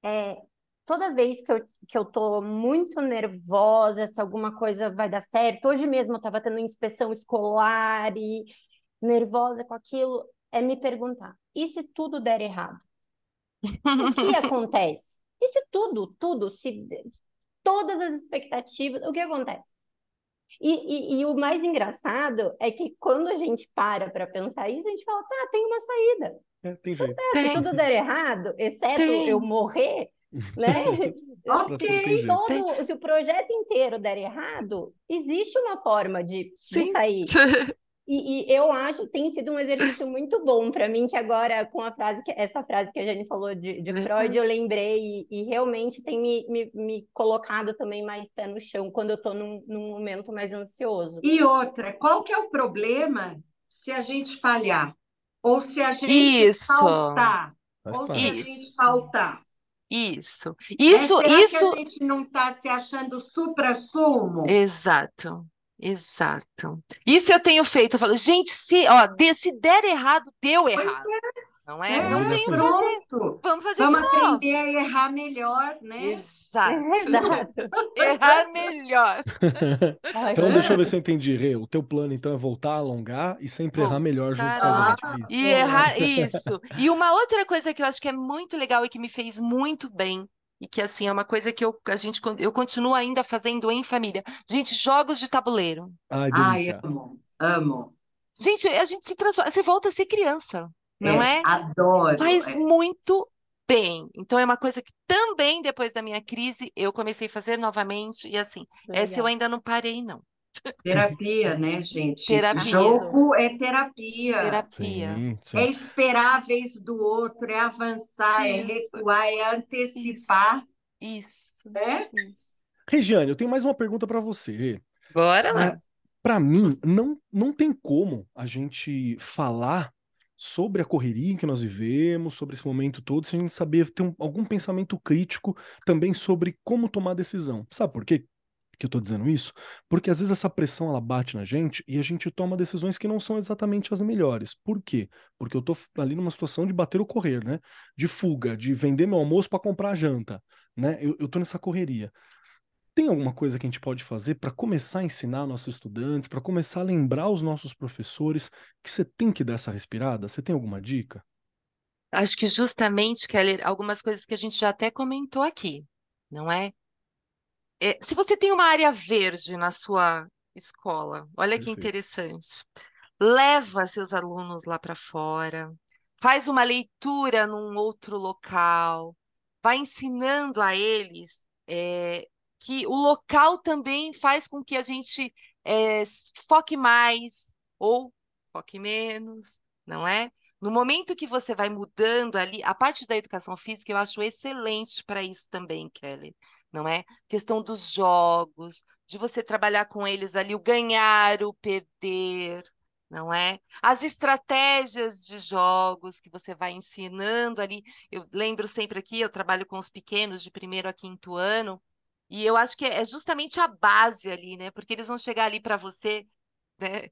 é toda vez que eu, que eu tô muito nervosa, se alguma coisa vai dar certo, hoje mesmo eu estava tendo inspeção escolar e nervosa com aquilo, é me perguntar, e se tudo der errado? O que acontece? E se tudo, tudo, se todas as expectativas, o que acontece? E, e, e o mais engraçado é que quando a gente para para pensar isso, a gente fala, tá, tem uma saída. É, tem jeito. Se Tem. tudo der errado, exceto Tem. eu morrer, né? Ok. Todo, se o projeto inteiro der errado, existe uma forma de, de sair. E, e eu acho tem sido um exercício muito bom para mim, que agora, com a frase que, essa frase que a Jane falou de, de Freud, eu lembrei, e, e realmente tem me, me, me colocado também mais pé no chão quando eu estou num, num momento mais ansioso. E outra, qual que é o problema se a gente falhar? Ou se a gente Isso. faltar? Faz Ou se a gente Isso. faltar? Isso. Isso, Será isso. a gente não está se achando supra-sumo? Exato. Exato. Isso eu tenho feito. Eu falo, gente, se, ó, de- se der errado, deu errado. Não é? é, Não tem o que fazer. pronto. Vamos fazer Vamos de novo. aprender a errar melhor, né? Exato. Exato. Errar melhor. Ai, Então, deixa eu ver se eu entendi, Rê. O teu plano, então, é voltar a alongar e sempre errar melhor junto com a gente. é? E errar isso. E uma outra coisa que eu acho que é muito legal e que me fez muito bem, e que assim é uma coisa que eu, a gente, eu continuo ainda fazendo em família. Gente, jogos de tabuleiro. Ai, Ai, delícia. amo, amo. Gente, a gente se transforma, você volta a ser criança, não é? Adoro. Faz é. muito bem. Então é uma coisa que também depois da minha crise eu comecei a fazer novamente e assim, essa eu legal. ainda não parei não. Terapia, né, gente? Terapia. Jogo é terapia. Terapia. Sim, sim. É esperar a vez do outro, é avançar, é Isso. recuar, é antecipar, Isso. né? Isso. Regiane, eu tenho mais uma pergunta para você. Bora lá. É, Para mim, não, não tem como a gente falar sobre a correria que nós vivemos, sobre esse momento todo, sem a gente saber ter um- algum pensamento crítico também sobre como tomar decisão. Sabe por quê que eu tô dizendo isso? Porque às vezes essa pressão ela bate na gente e a gente toma decisões que não são exatamente as melhores. Por quê? Porque eu tô ali numa situação de bater ou correr, né? De fuga, de vender meu almoço para comprar janta, né? Eu, eu tô nessa correria. Tem alguma coisa que a gente pode fazer para começar a ensinar nossos estudantes, para começar a lembrar os nossos professores que você tem que dar essa respirada? Você tem alguma dica? Acho que justamente, Keller, algumas coisas que a gente já até comentou aqui, não é? É, se você tem uma área verde na sua escola, olha que Perfeito. interessante. Leva seus alunos lá para fora, faz uma leitura num outro local, vai ensinando a eles é, que o local também faz com que a gente é, foque mais ou foque menos, não é? No momento que você vai mudando ali, a parte da educação física eu acho excelente para isso também, Kelly, não é? Questão dos jogos, de você trabalhar com eles ali, o ganhar, o perder, não é? As estratégias de jogos que você vai ensinando ali. Eu lembro sempre aqui, eu trabalho com os pequenos de primeiro a quinto ano, e eu acho que é justamente a base ali, né? Porque eles vão chegar ali para você, né?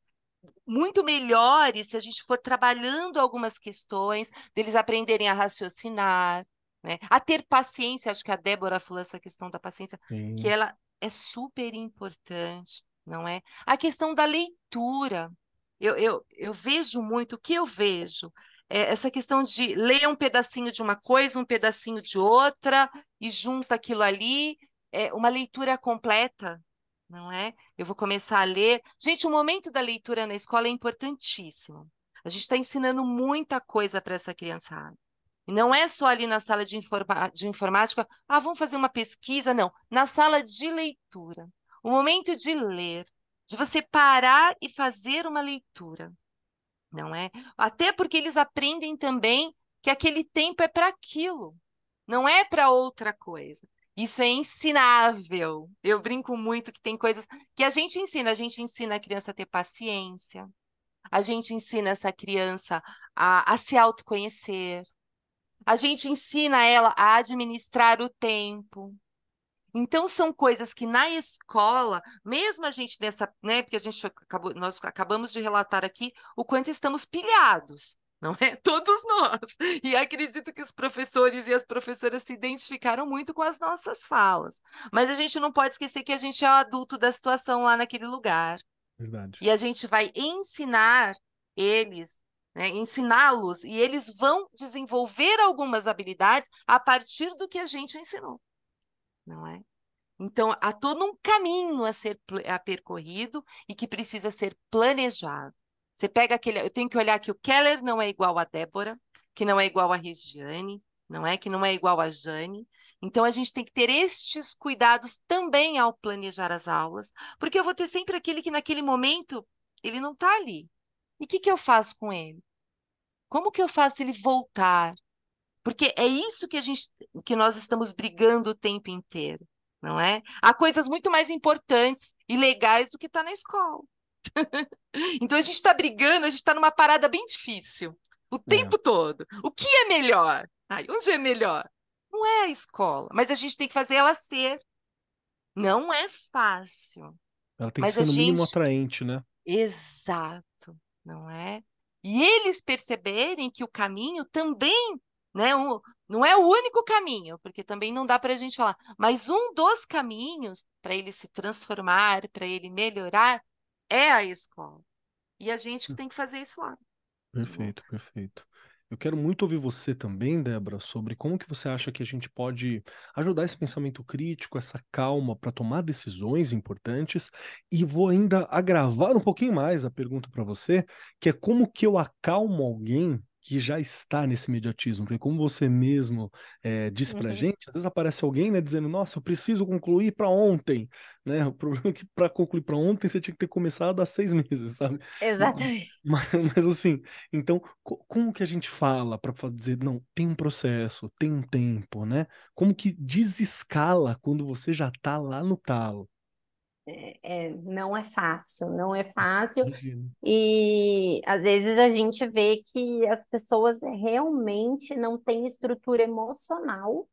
muito melhores se a gente for trabalhando algumas questões, deles aprenderem a raciocinar, né? A ter paciência, acho que a Débora falou essa questão da paciência, Sim. que ela é super importante, não é? A questão da leitura. Eu, eu, eu vejo muito, o que eu vejo? É essa questão de ler um pedacinho de uma coisa, um pedacinho de outra, e junta aquilo ali, é uma leitura completa, não é? Eu vou começar a ler. Gente, o momento da leitura na escola é importantíssimo. A gente está ensinando muita coisa para essa criançada. E não é só ali na sala de, de informática, ah, vamos fazer uma pesquisa, não. Na sala de leitura. O momento de ler, de você parar e fazer uma leitura, não é? Até porque eles aprendem também que aquele tempo é para aquilo, não é para outra coisa. Isso é ensinável. Eu brinco muito que tem coisas que a gente ensina. A gente ensina a criança a ter paciência. A gente ensina essa criança a, a se autoconhecer. A gente ensina ela a administrar o tempo. Então, são coisas que na escola, mesmo a gente nessa, né, porque a gente acabou, nós acabamos de relatar aqui o quanto estamos pilhados não é? Todos nós. E acredito que os professores e as professoras se identificaram muito com as nossas falas. Mas a gente não pode esquecer que a gente é o adulto da situação lá naquele lugar. Verdade. E a gente vai ensinar eles, né, ensiná-los, e eles vão desenvolver algumas habilidades a partir do que a gente ensinou. Não é? Então, há todo um caminho a ser a percorrido e que precisa ser planejado. Você pega aquele. Eu tenho que olhar que o Keller não é igual a Débora, que não é igual a Regiane, não é? Que não é igual a Jane. Então, a gente tem que ter estes cuidados também ao planejar as aulas, porque eu vou ter sempre aquele que, naquele momento, ele não está ali. E o que, que eu faço com ele? Como que eu faço ele voltar? Porque é isso que a gente, que nós estamos brigando o tempo inteiro, não é? Há coisas muito mais importantes e legais do que estar tá na escola. então a gente está brigando, a gente está numa parada bem difícil o é. tempo todo. O que é melhor? Ai, onde é melhor? Não é a escola, mas a gente tem que fazer ela ser. Não é fácil. Ela tem mas que ser no gente... mínimo atraente, né? Exato, não é? E eles perceberem que o caminho também, né, um, não é o único caminho, porque também não dá para a gente falar, mas um dos caminhos para ele se transformar, para ele melhorar, é a escola. E a gente que hum. tem que fazer isso lá. Perfeito, perfeito. Eu quero muito ouvir você também, Débora, sobre como que você acha que a gente pode ajudar esse pensamento crítico, essa calma para tomar decisões importantes. E vou ainda agravar um pouquinho mais a pergunta para você, que é como que eu acalmo alguém que já está nesse imediatismo, porque como você mesmo é, disse para uhum. gente, às vezes aparece alguém, né, dizendo, nossa, eu preciso concluir para ontem, né, o problema é que para concluir para ontem você tinha que ter começado há seis meses, sabe? Exatamente. Mas, mas assim, então, como que a gente fala para dizer, não, tem um processo, tem um tempo, né? Como que desescala quando você já está lá no talo? É, é, não é fácil, não é fácil. E às vezes a gente vê que as pessoas realmente não têm estrutura emocional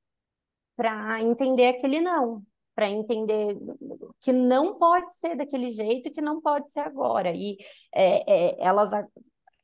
para entender aquele não, para entender que não pode ser daquele jeito, que não pode ser agora. E é, é, elas,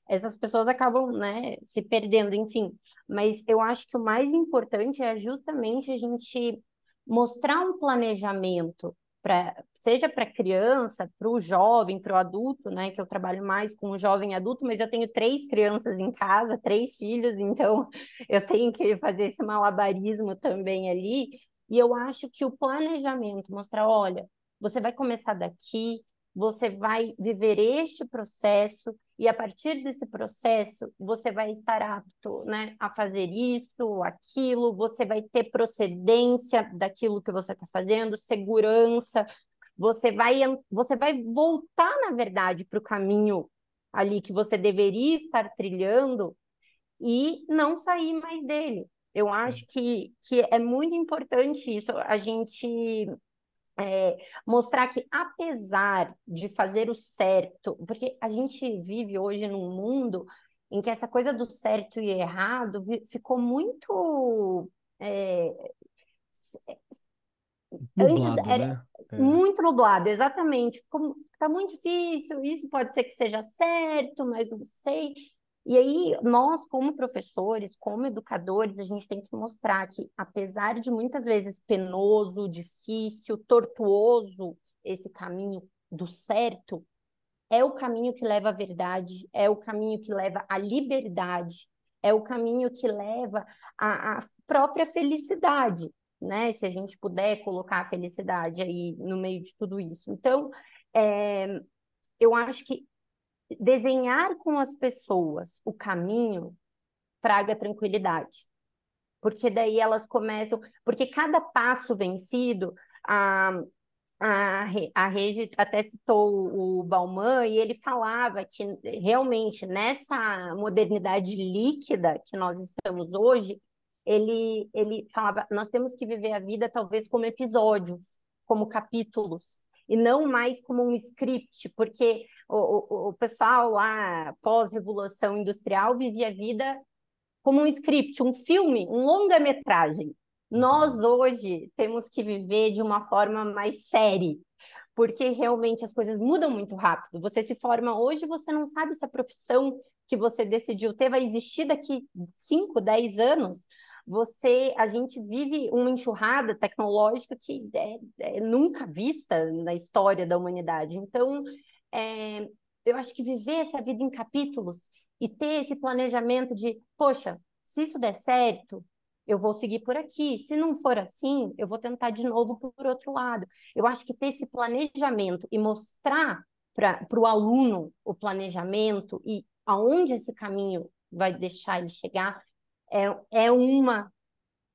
essas pessoas acabam, né, se perdendo, enfim. Mas eu acho que o mais importante é justamente a gente mostrar um planejamento para seja para criança, para o jovem, para o adulto, né? Que eu trabalho mais com o jovem adulto, mas eu tenho três crianças em casa, três filhos, então eu tenho que fazer esse malabarismo também ali. E eu acho que o planejamento, mostrar, olha, você vai começar daqui, você vai viver este processo e a partir desse processo você vai estar apto, né, a fazer isso, aquilo, você vai ter procedência daquilo que você está fazendo, segurança, você vai você vai voltar na verdade para o caminho ali que você deveria estar trilhando e não sair mais dele. Eu acho que, que é muito importante isso, a gente é, mostrar que, apesar de fazer o certo, porque a gente vive hoje num mundo em que essa coisa do certo e errado ficou muito. É, Nublado, antes era, né? É. Muito nublado, exatamente. Ficou, tá muito difícil, isso pode ser que seja certo, mas não sei. E aí, nós, como professores, como educadores, a gente tem que mostrar que, apesar de muitas vezes penoso, difícil, tortuoso, esse caminho do certo, é o caminho que leva à verdade, é o caminho que leva à liberdade, é o caminho que leva à, à própria felicidade, né? Se a gente puder colocar a felicidade aí no meio de tudo isso. Então, é, eu acho que desenhar com as pessoas o caminho traga tranquilidade. Porque daí elas começam. Porque cada passo vencido, a, a, a Regi até citou o Bauman e ele falava que realmente nessa modernidade líquida que nós estamos hoje, ele, ele falava: nós temos que viver a vida talvez como episódios, como capítulos e não mais como um script, porque o, o, o pessoal lá, pós-revolução industrial, vivia a vida como um script, um filme, um longa-metragem. Nós uhum. hoje temos que viver de uma forma mais séria, porque realmente as coisas mudam muito rápido. Você se forma hoje, você não sabe se a profissão que você decidiu ter vai existir daqui 5, 10 anos você, a gente vive uma enxurrada tecnológica que é, é nunca vista na história da humanidade. Então, é, eu acho que viver essa vida em capítulos e ter esse planejamento de, poxa, se isso der certo, eu vou seguir por aqui. Se não for assim, eu vou tentar de novo por outro lado. Eu acho que ter esse planejamento e mostrar para o aluno o planejamento e aonde esse caminho vai deixar ele chegar, é, é uma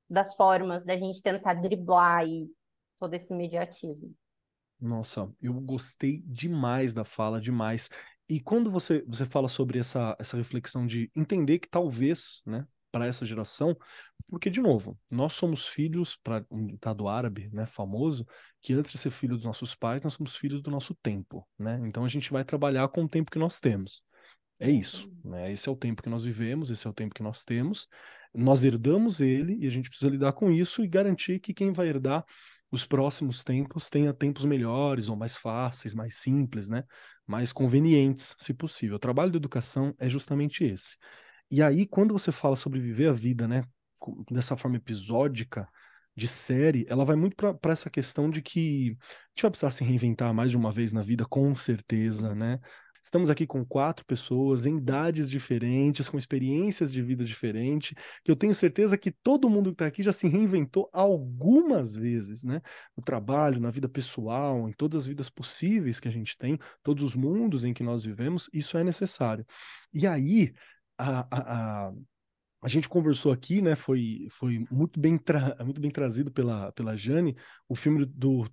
das formas da gente tentar driblar aí todo esse imediatismo. Nossa, eu gostei demais da fala, demais. E quando você, você fala sobre essa, essa reflexão de entender que talvez, né, para essa geração, porque, de novo, nós somos filhos, para um ditado árabe, né, famoso, que antes de ser filho dos nossos pais, nós somos filhos do nosso tempo, né? Então a gente vai trabalhar com o tempo que nós temos. É isso, né? Esse é o tempo que nós vivemos, esse é o tempo que nós temos. Nós herdamos ele e a gente precisa lidar com isso e garantir que quem vai herdar os próximos tempos tenha tempos melhores ou mais fáceis, mais simples, né? Mais convenientes, se possível. O trabalho da educação é justamente esse. E aí, quando você fala sobre viver a vida, né, dessa forma episódica, de série, ela vai muito para essa questão de que a gente vai precisar se reinventar mais de uma vez na vida, com certeza, né? Estamos aqui com quatro pessoas em idades diferentes, com experiências de vida diferentes, que eu tenho certeza que todo mundo que está aqui já se reinventou algumas vezes, né? No trabalho, na vida pessoal, em todas as vidas possíveis que a gente tem, todos os mundos em que nós vivemos, isso é necessário. E aí, a, a, a a gente conversou aqui, né? Foi, foi muito, bem tra... muito bem trazido pela, pela Jane, o filme do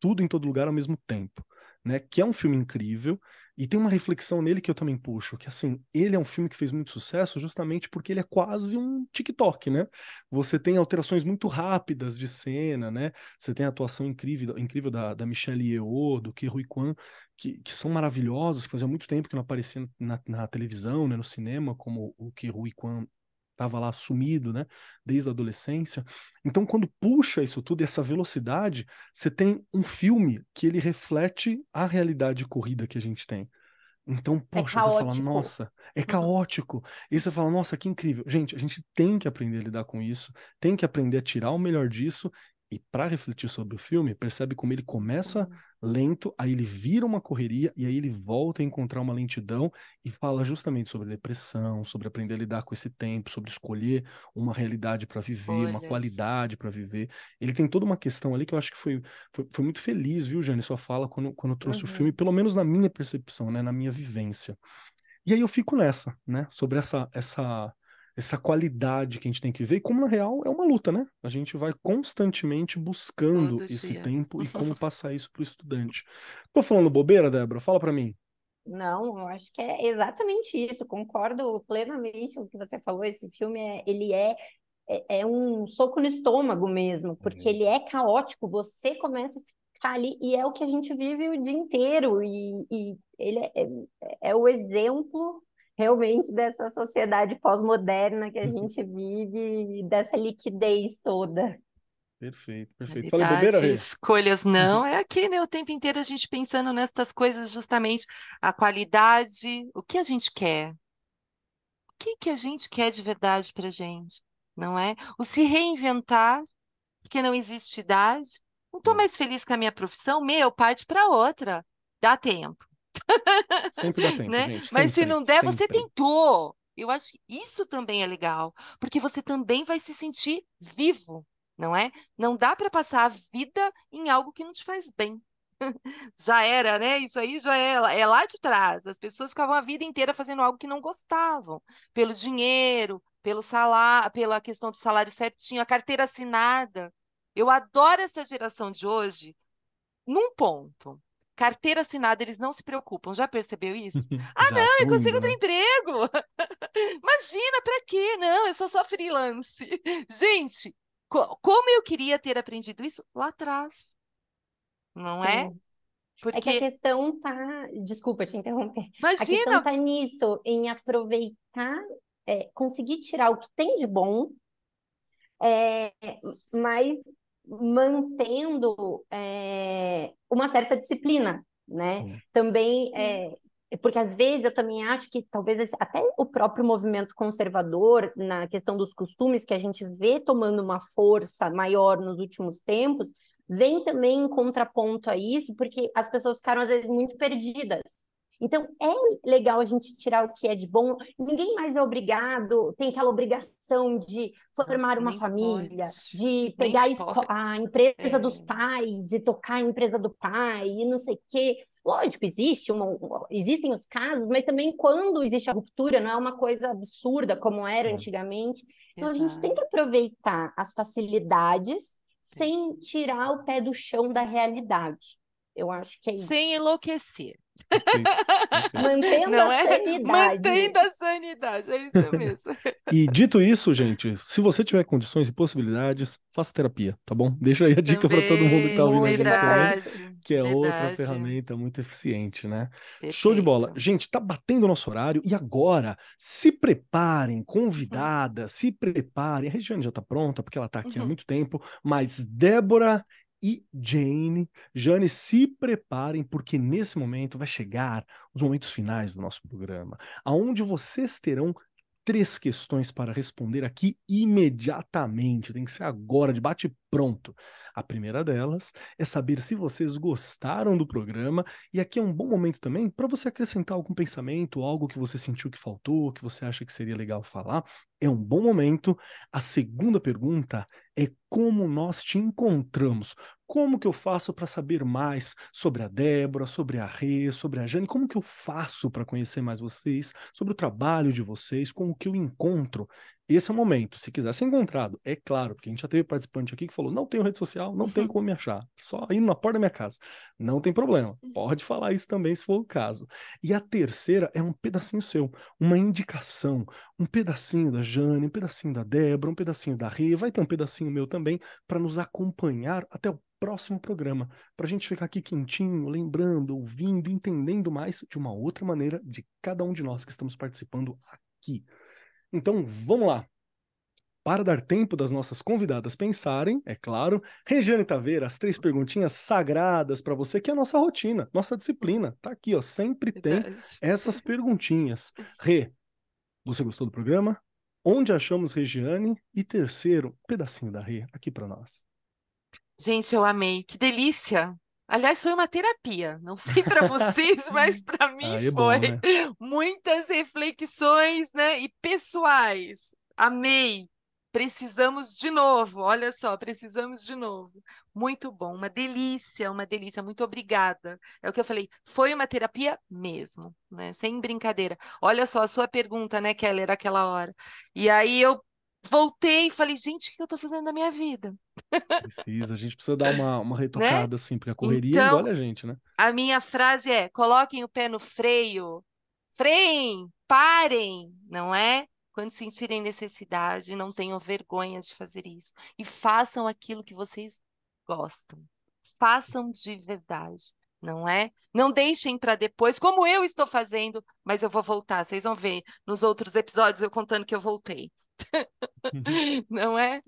Tudo em Todo Lugar ao mesmo tempo né? Que é um filme incrível e tem uma reflexão nele que eu também puxo, que assim, ele é um filme que fez muito sucesso justamente porque ele é quase um TikTok, né? Você tem alterações muito rápidas de cena, né? Você tem a atuação incrível, incrível da, da Michelle Yeoh, do Ke Huy Quan, que, que são maravilhosos, que fazia muito tempo que não apareciam na, na televisão, né, no cinema, como o Ke Huy Quan estava lá sumido, né, desde a adolescência. Então, quando puxa isso tudo e essa velocidade, você tem um filme que ele reflete a realidade corrida que a gente tem. Então, é poxa, é você fala, nossa, é uhum. caótico. E você fala, nossa, que incrível. Gente, a gente tem que aprender a lidar com isso, tem que aprender a tirar o melhor disso e para refletir sobre o filme, percebe como ele começa Sim. Lento, aí ele vira uma correria e aí ele volta a encontrar uma lentidão e fala justamente sobre depressão, sobre aprender a lidar com esse tempo, sobre escolher uma realidade para viver, Olha. uma qualidade para viver. Ele tem toda uma questão ali que eu acho que foi, foi, foi muito feliz, viu, Jane, sua fala quando, quando trouxe uhum. o filme, pelo menos na minha percepção, né, na minha vivência. E aí eu fico nessa, né, sobre essa essa essa qualidade que a gente tem que ver, e como na real é uma luta, né? A gente vai constantemente buscando Todo esse dia. tempo e como passar isso para o estudante. Tô falando bobeira, Débora? Fala para mim. Não, eu acho que é exatamente isso. Concordo plenamente com o que você falou. Esse filme é, ele é, é, é um soco no estômago mesmo, porque uhum. ele é caótico. Você começa a ficar ali e é o que a gente vive o dia inteiro e, e ele é, é, é o exemplo realmente dessa sociedade pós-moderna que a uhum. gente vive, dessa liquidez toda. Perfeito, perfeito. Falei bobeira, Rê? escolhas não. É aqui, né? O tempo inteiro a gente pensando nessas coisas, justamente a qualidade, o que a gente quer. O que que a gente quer de verdade pra gente, não é? O se reinventar, porque não existe idade. Não tô É. mais feliz com a minha profissão, meu, parte para outra. Dá tempo, Sempre dá tempo, né? gente. Mas se sempre, não der, você sempre. tentou. Eu acho que isso também é legal, porque você também vai se sentir vivo, não é? Não dá para passar a vida em algo que não te faz bem. Já era, né? Isso aí já é, é lá de trás. As pessoas ficavam a vida inteira fazendo algo que não gostavam, pelo dinheiro, pelo salário, pela questão do salário certinho, a carteira assinada. Eu adoro essa geração de hoje, num ponto. Carteira assinada, eles não se preocupam. Já percebeu isso? Ah, Já, não, eu consigo outro né? emprego. Imagina, pra quê? Não, eu sou só freelance. Gente, co- como eu queria ter aprendido isso lá atrás, não é? Sim. É que a Porque, questão tá. Desculpa te interromper. A questão imagina, tá nisso, em aproveitar, é, conseguir tirar o que tem de bom, é, mas mantendo é, uma certa disciplina, né? Também é, porque às vezes eu também acho que talvez até o próprio movimento conservador, na questão dos costumes, que a gente vê tomando uma força maior nos últimos tempos, vem também em contraponto a isso, porque as pessoas ficaram às vezes muito perdidas. Então, é legal a gente tirar o que é de bom. Ninguém mais é obrigado, tem aquela obrigação de formar uma nem família, pode, de pegar a, a empresa dos É. pais e tocar a empresa do pai e não sei o quê. Lógico, existe uma, existem os casos, mas também quando existe a ruptura, não é uma coisa absurda como era É. antigamente. Então, a gente tem Exato. que aproveitar as facilidades sem tirar o pé do chão da realidade. Eu acho que é isso. Sem enlouquecer. Perfeito, perfeito. Mantendo Não a é? sanidade. Mantendo a sanidade, é isso mesmo. E dito isso, gente, se você tiver condições e possibilidades, faça terapia, tá bom? Deixa aí a dica para todo mundo que tá ouvindo a Também, gente também, verdade, que é outra verdade. ferramenta muito eficiente, né? Show de bola. Perfeito. Gente, tá batendo o nosso horário e agora se preparem, convidadas, se preparem. A Regiane já tá pronta, porque ela tá aqui há Uhum. muito tempo, mas Débora e Jane, Jane, se preparem, porque nesse momento vai chegar os momentos finais do nosso programa, aonde vocês terão três questões para responder aqui imediatamente. Tem que ser agora, de bate pronto. A primeira delas é saber se vocês gostaram do programa e aqui é um bom momento também para você acrescentar algum pensamento, algo que você sentiu que faltou, que você acha que seria legal falar. É um bom momento. A segunda pergunta é como nós te encontramos. Como que eu faço para saber mais sobre a Débora, sobre a Rê, sobre a Jane? Como que eu faço para conhecer mais vocês, sobre o trabalho de vocês, como que eu encontro? Esse é o momento. Se quiser ser encontrado, é claro, porque a gente já teve participante aqui que falou: não tenho rede social, não tem como me achar, só indo na porta da minha casa. Não tem problema, pode falar isso também se for o caso. E a terceira é um pedacinho seu, uma indicação, um pedacinho da Jane, um pedacinho da Débora, um pedacinho da Rê, vai ter um pedacinho meu também, para nos acompanhar até o próximo programa, para a gente ficar aqui quentinho, lembrando, ouvindo, entendendo mais de uma outra maneira de cada um de nós que estamos participando aqui. Então, vamos lá. Para dar tempo das nossas convidadas pensarem, é claro, Regiane Taveira, as três perguntinhas sagradas para você, que é a nossa rotina, nossa disciplina. Tá aqui, ó, sempre tem essas perguntinhas. Rê, você gostou do programa? Onde achamos Regiane? E terceiro, um pedacinho da Rê aqui para nós. Gente, eu amei. Que delícia. Aliás, foi uma terapia. Não sei para vocês, mas para mim Aí é bom, foi. né? Muitas reflexões, né? E pessoais. Amei. Precisamos de novo. Olha só, precisamos de novo. Muito bom, uma delícia, uma delícia. Muito obrigada. É o que eu falei. Foi uma terapia mesmo, né? Sem brincadeira. Olha só a sua pergunta, né, Keller, aquela hora. E aí eu voltei e falei, gente, o que eu tô fazendo da minha vida? Precisa, a gente precisa dar uma, uma retocada, assim, porque a correria Né? Então, engole a gente, né? A minha frase é: coloquem o pé no freio, freiem, parem, não é? Quando sentirem necessidade, não tenham vergonha de fazer isso. E façam aquilo que vocês gostam. Façam de verdade, não é? Não deixem para depois, como eu estou fazendo, mas eu vou voltar. Vocês vão ver nos outros episódios eu contando que eu voltei. Uhum. Não é?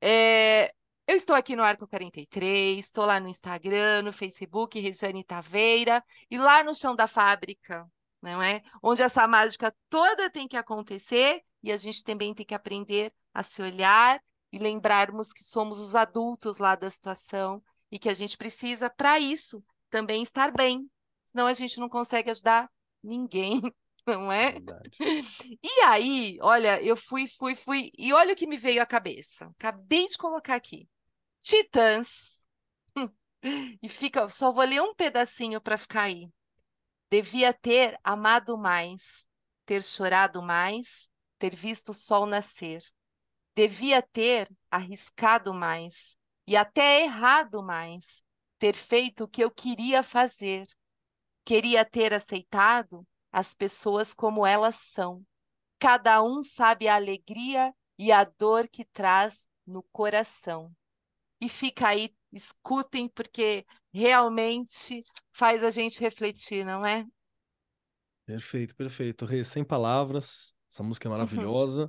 É, Eu estou aqui no Arco 43, estou lá no Instagram, no Facebook, Regiane Taveira, e lá no chão da fábrica, não é? Onde essa mágica toda tem que acontecer e a gente também tem que aprender a se olhar e lembrarmos que somos os adultos lá da situação e que a gente precisa, para isso, também estar bem. Senão a gente não consegue ajudar ninguém, não é? Verdade. E aí, olha, eu fui, fui, fui, e olha o que me veio à cabeça. Acabei de colocar aqui. Titãs. E fica, só vou ler um pedacinho para ficar aí. Devia ter amado mais, ter chorado mais, ter visto o sol nascer. Devia ter arriscado mais e até errado mais, ter feito o que eu queria fazer. Queria ter aceitado as pessoas como elas são. Cada um sabe a alegria e a dor que traz no coração e fica aí, escutem, porque realmente faz a gente refletir, não é? Perfeito, perfeito. Rê, sem palavras, essa música é uhum.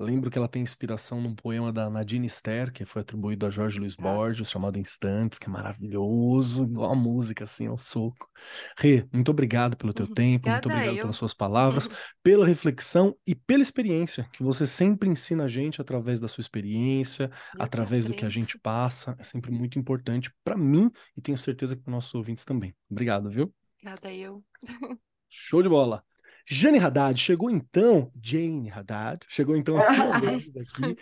Lembro que ela tem inspiração num poema da Nadine Ster, que foi atribuído a Jorge Luiz Borges, chamado Instantes, que é maravilhoso, igual a música, assim, ao soco. Rê, muito obrigado pelo teu uhum. tempo, muito obrigado eu. pelas suas palavras, pela reflexão e pela experiência, que você sempre ensina a gente através da sua experiência, eu através do que a gente passa. É sempre muito importante para mim e tenho certeza que para nossos ouvintes também. Obrigado, viu? Obrigada eu. Show de bola. Jane Haddad, chegou então, Jane Haddad, chegou então a sua vez aqui.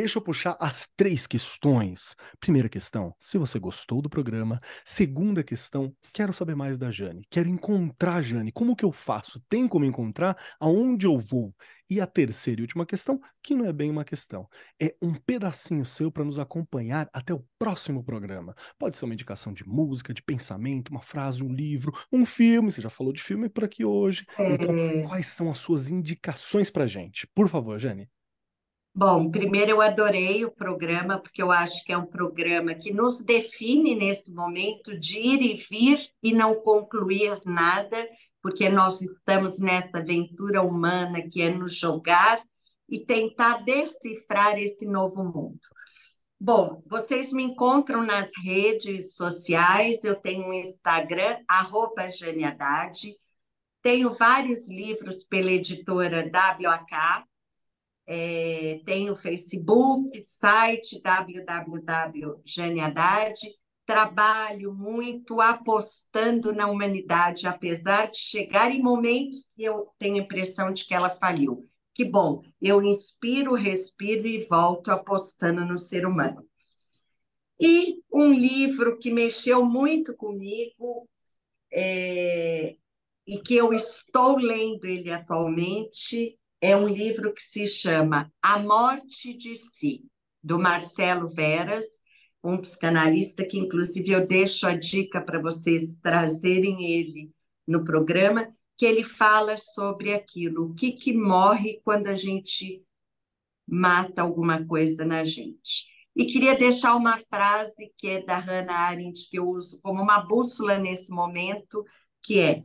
Deixa eu puxar as três questões. Primeira questão, se você gostou do programa. Segunda questão, quero saber mais da Jane. Quero encontrar a Jane. Como que eu faço? Tem como encontrar? Aonde eu vou? E a terceira e última questão, que não é bem uma questão, é um pedacinho seu para nos acompanhar até o próximo programa. Pode ser uma indicação de música, de pensamento, uma frase, um livro, um filme. Você já falou de filme por aqui hoje. Então, é... quais são as suas indicações para gente? Por favor, Jane. Bom, primeiro eu adorei o programa, porque eu acho que é um programa que nos define nesse momento de ir e vir e não concluir nada, porque nós estamos nessa aventura humana que é nos jogar e tentar decifrar esse novo mundo. Bom, vocês me encontram nas redes sociais, eu tenho um Instagram, arroba Janiadade, tenho vários livros pela editora WAK, é, tem o Facebook, site www.janeadade. Trabalho muito apostando na humanidade, apesar de chegar em momentos que eu tenho a impressão de que ela faliu. Que bom, eu inspiro, respiro e volto apostando no ser humano. E um livro que mexeu muito comigo é, e que eu estou lendo ele atualmente é um livro que se chama A Morte de Si, do Marcelo Veras, um psicanalista que, inclusive, eu deixo a dica para vocês trazerem ele no programa, que ele fala sobre aquilo, o que, que morre quando a gente mata alguma coisa na gente. E queria deixar uma frase que é da Hannah Arendt, que eu uso como uma bússola nesse momento, que é: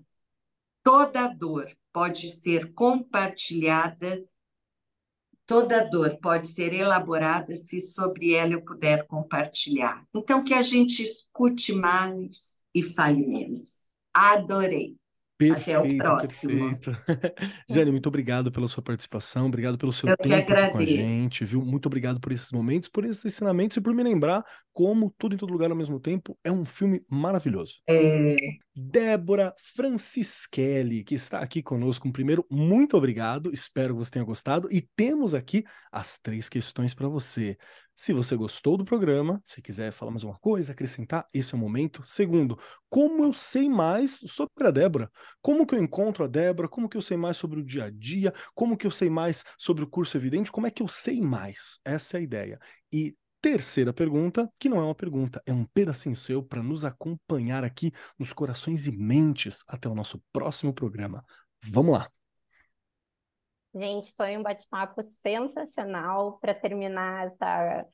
toda dor pode ser compartilhada, toda dor pode ser elaborada se sobre ela eu puder compartilhar. Então, que a gente escute mais e fale menos. Adorei. Perfeito, Até o próximo. Perfeito. Jane, muito obrigado pela sua participação, obrigado pelo seu Eu tempo com a gente, viu? Muito obrigado por esses momentos, por esses ensinamentos e por me lembrar como Tudo em Todo Lugar ao mesmo tempo é um filme maravilhoso. É... Débora Francischelli, que está aqui conosco. Primeiro, muito obrigado, espero que você tenha gostado. E temos aqui as três questões para você. Se você gostou do programa, se quiser falar mais uma coisa, acrescentar, esse é o momento. Segundo, como eu sei mais sobre a Débora? Como que eu encontro a Débora? Como que eu sei mais sobre o dia a dia? Como que eu sei mais sobre o curso Evidente? Como é que eu sei mais? Essa é a ideia. E terceira pergunta, que não é uma pergunta, é um pedacinho seu para nos acompanhar aqui nos corações e mentes até o nosso próximo programa. Vamos lá! Gente, foi um bate-papo sensacional para terminar essa.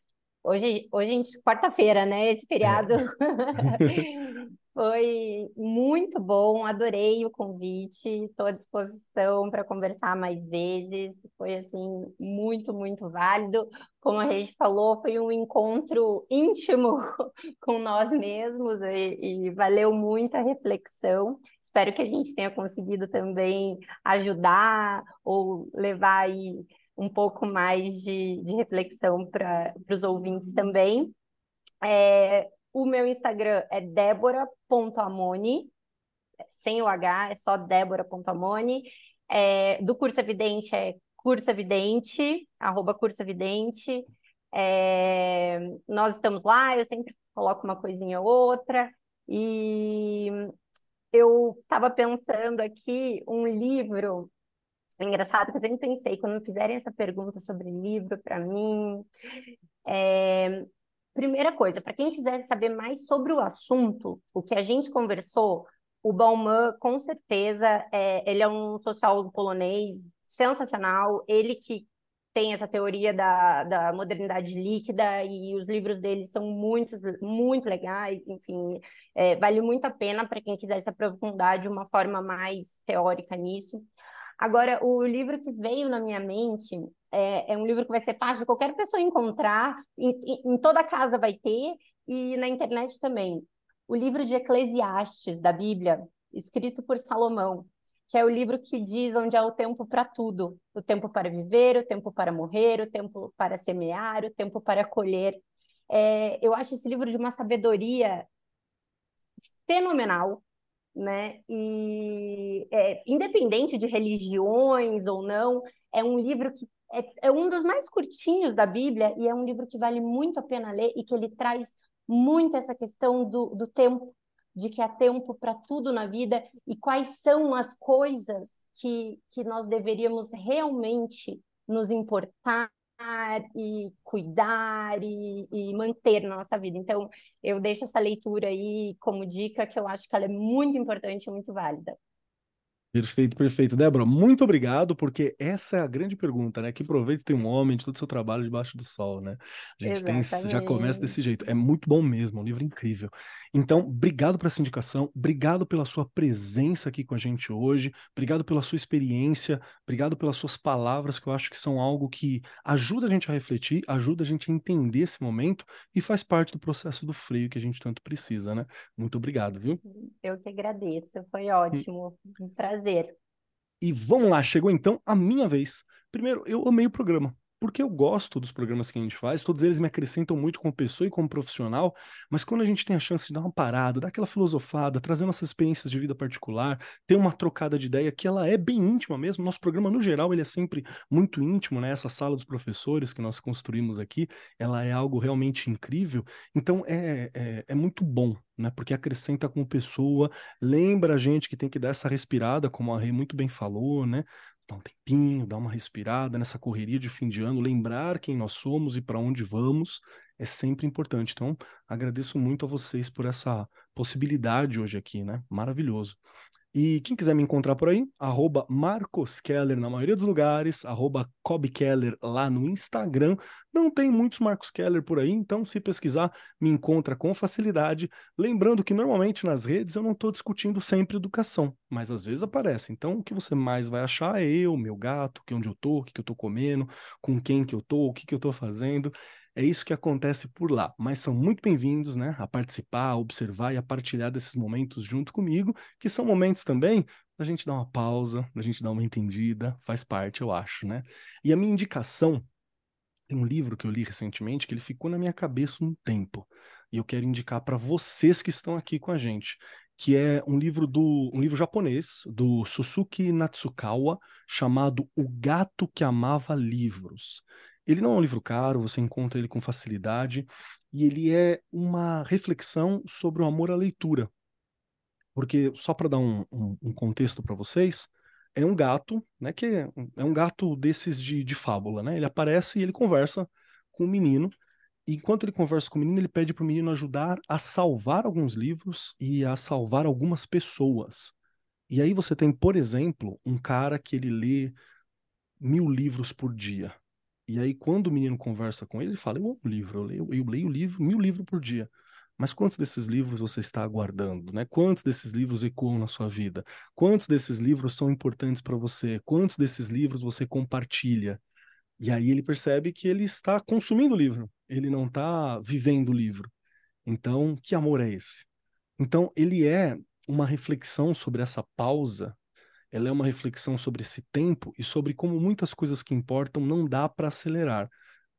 Hoje, hoje, quarta-feira, né? Esse feriado. É. Foi muito bom, adorei o convite, estou à disposição para conversar mais vezes. Foi assim muito, muito válido. Como a gente falou, foi um encontro íntimo com nós mesmos e, e valeu muito a reflexão. Espero que a gente tenha conseguido também ajudar ou levar aí um pouco mais de, de reflexão para os ouvintes também. É, o meu Instagram é débora.amoni, sem o H, é só débora.amoni. É, do Curso Evidente é Curso Evidente, arroba Curso Evidente. É, nós estamos lá, eu sempre coloco uma coisinha ou outra. E eu estava pensando aqui um livro engraçado que eu sempre pensei, quando fizerem essa pergunta sobre livro para mim, é, Primeira coisa, para quem quiser saber mais sobre o assunto, o que a gente conversou, o Bauman, com certeza, é, ele é um sociólogo polonês sensacional, ele que tem essa teoria da, da modernidade líquida e os livros dele são muito, muito legais, enfim, é, vale muito a pena para quem quiser se aprofundar de uma forma mais teórica nisso. Agora, o livro que veio na minha mente é, é um livro que vai ser fácil de qualquer pessoa encontrar, em, em, toda casa vai ter, e na internet também. O livro de Eclesiastes, da Bíblia, escrito por Salomão, que é o livro que diz onde há o tempo para tudo: o tempo para viver, o tempo para morrer, o tempo para semear, o tempo para colher. É, eu acho esse livro de uma sabedoria fenomenal, né? E é, independente de religiões ou não, é um livro que é, é, um dos mais curtinhos da Bíblia e é um livro que vale muito a pena ler e que ele traz muito essa questão do, do tempo, de que há tempo para tudo na vida e quais são as coisas que, que nós deveríamos realmente nos importar e cuidar e, e, manter na nossa vida. Então, eu deixo essa leitura aí como dica, que eu acho que ela é muito importante e muito válida. Perfeito, perfeito. Débora, muito obrigado, porque essa é a grande pergunta, né? Que proveito tem um homem de todo o seu trabalho debaixo do sol, né? A gente tem, já começa desse jeito. É muito bom mesmo, um livro incrível. Então, obrigado por essa indicação, obrigado pela sua presença aqui com a gente hoje, obrigado pela sua experiência, obrigado pelas suas palavras, que eu acho que são algo que ajuda a gente a refletir, ajuda a gente a entender esse momento e faz parte do processo do freio que a gente tanto precisa, né? Muito obrigado, viu? Eu que agradeço, foi ótimo, um prazer prazer. E vamos lá, chegou então a minha vez. Primeiro, eu amei o programa porque eu gosto dos programas que a gente faz, todos eles me acrescentam muito como pessoa e como profissional, mas quando a gente tem a chance de dar uma parada, dar aquela filosofada, trazer nossas experiências de vida particular, ter uma trocada de ideia que ela é bem íntima mesmo, nosso programa no geral ele é sempre muito íntimo, né? Essa sala dos professores que nós construímos aqui, ela é algo realmente incrível, então é, é, é muito bom, né? Porque acrescenta como pessoa, lembra a gente que tem que dar essa respirada, como a Rê muito bem falou, né? Dar um tempinho, dar uma respirada nessa correria de fim de ano, lembrar quem nós somos e para onde vamos é sempre importante. Então, agradeço muito a vocês por essa possibilidade hoje aqui, né? Maravilhoso. E quem quiser me encontrar por aí, arroba Marcos Keller na maioria dos lugares, arroba Keller lá no Instagram. Não tem muitos Marcos Keller por aí, então se pesquisar, me encontra com facilidade. Lembrando que normalmente nas redes eu não estou discutindo sempre educação, mas às vezes aparece. Então o que você mais vai achar é eu, meu gato, que onde eu tô, o que, que eu tô comendo, com quem que eu tô, o que, que eu tô fazendo. É isso que acontece por lá. Mas são muito bem-vindos, né, a participar, a observar e a partilhar desses momentos junto comigo, que são momentos também da gente dar uma pausa, da gente dar uma entendida, faz parte, eu acho, né? E a minha indicação tem um livro que eu li recentemente que ele ficou na minha cabeça um tempo. E eu quero indicar para vocês que estão aqui com a gente, que é um livro do um livro japonês do Susuki Natsukawa chamado O Gato que Amava Livros. Ele não é um livro caro, você encontra ele com facilidade, e ele é uma reflexão sobre o amor à leitura. Porque, só para dar um, um, um contexto para vocês, é um gato, né, que é, é um gato desses de, de fábula, né? Ele aparece e ele conversa com o menino, e enquanto ele conversa com o menino, ele pede para o menino ajudar a salvar alguns livros e a salvar algumas pessoas. E aí você tem, por exemplo, um cara que ele lê mil livros por dia. E aí, quando o menino conversa com ele, ele fala: Eu amo livro, eu leio, eu leio livro, mil livros por dia. Mas quantos desses livros você está aguardando, né? Quantos desses livros ecoam na sua vida? Quantos desses livros são importantes para você? Quantos desses livros você compartilha? E aí ele percebe que ele está consumindo o livro, ele não está vivendo o livro. Então, que amor é esse? Então, ele é uma reflexão sobre essa pausa, ela é uma reflexão sobre esse tempo e sobre como muitas coisas que importam não dá para acelerar.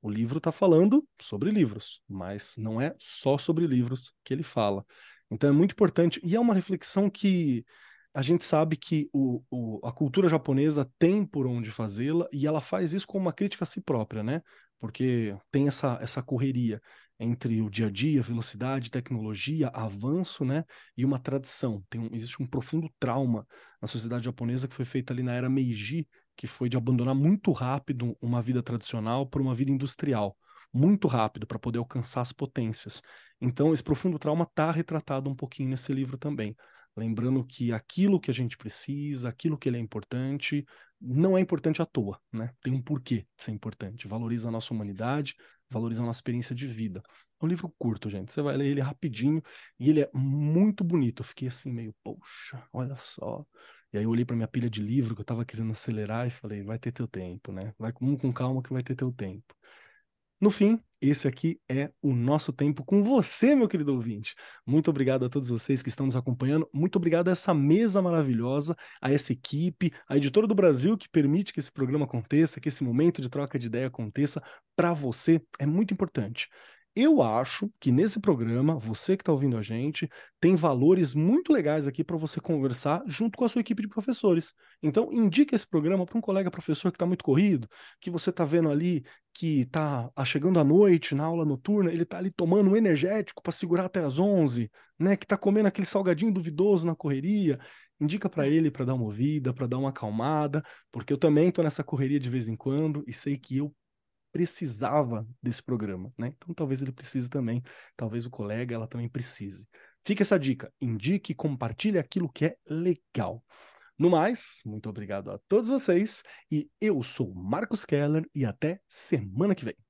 O livro está falando sobre livros, mas não é só sobre livros que ele fala. Então é muito importante, e é uma reflexão que a gente sabe que o, o, a cultura japonesa tem por onde fazê-la e ela faz isso com uma crítica a si própria, né? Porque tem essa, essa correria entre o dia a dia, velocidade, tecnologia, avanço, né? E uma tradição. Tem um, existe um profundo trauma na sociedade japonesa que foi feita ali na era Meiji, que foi de abandonar muito rápido uma vida tradicional por uma vida industrial, muito rápido para poder alcançar as potências. Então, esse profundo trauma está retratado um pouquinho nesse livro também. Lembrando que aquilo que a gente precisa, aquilo que ele é importante, não é importante à toa, né? Tem um porquê de ser importante. Valoriza a nossa humanidade, valoriza a nossa experiência de vida. É um livro curto, gente. Você vai ler ele rapidinho e ele é muito bonito. Eu fiquei assim, meio, poxa, olha só. E aí eu olhei para minha pilha de livro que eu estava querendo acelerar e falei, vai ter teu tempo, né? Vai com, com calma que vai ter teu tempo. No fim, esse aqui é o nosso tempo com você, meu querido ouvinte. Muito obrigado a todos vocês que estão nos acompanhando. Muito obrigado a essa mesa maravilhosa, a essa equipe, a editora do Brasil que permite que esse programa aconteça, que esse momento de troca de ideia aconteça para você. É muito importante. Eu acho que nesse programa, você que está ouvindo a gente, tem valores muito legais aqui para você conversar junto com a sua equipe de professores. Então, indique esse programa para um colega professor que está muito corrido, que você está vendo ali que está chegando à noite na aula noturna, ele está ali tomando um energético para segurar até as 11, né? Que está comendo aquele salgadinho duvidoso na correria. Indica para ele para dar uma ouvida, para dar uma acalmada, porque eu também estou nessa correria de vez em quando e sei que eu precisava desse programa, né? Então talvez ele precise também, talvez o colega ela também precise. Fica essa dica, indique, compartilhe aquilo que é legal. No mais, muito obrigado a todos vocês e eu sou Marcos Keller e até semana que vem.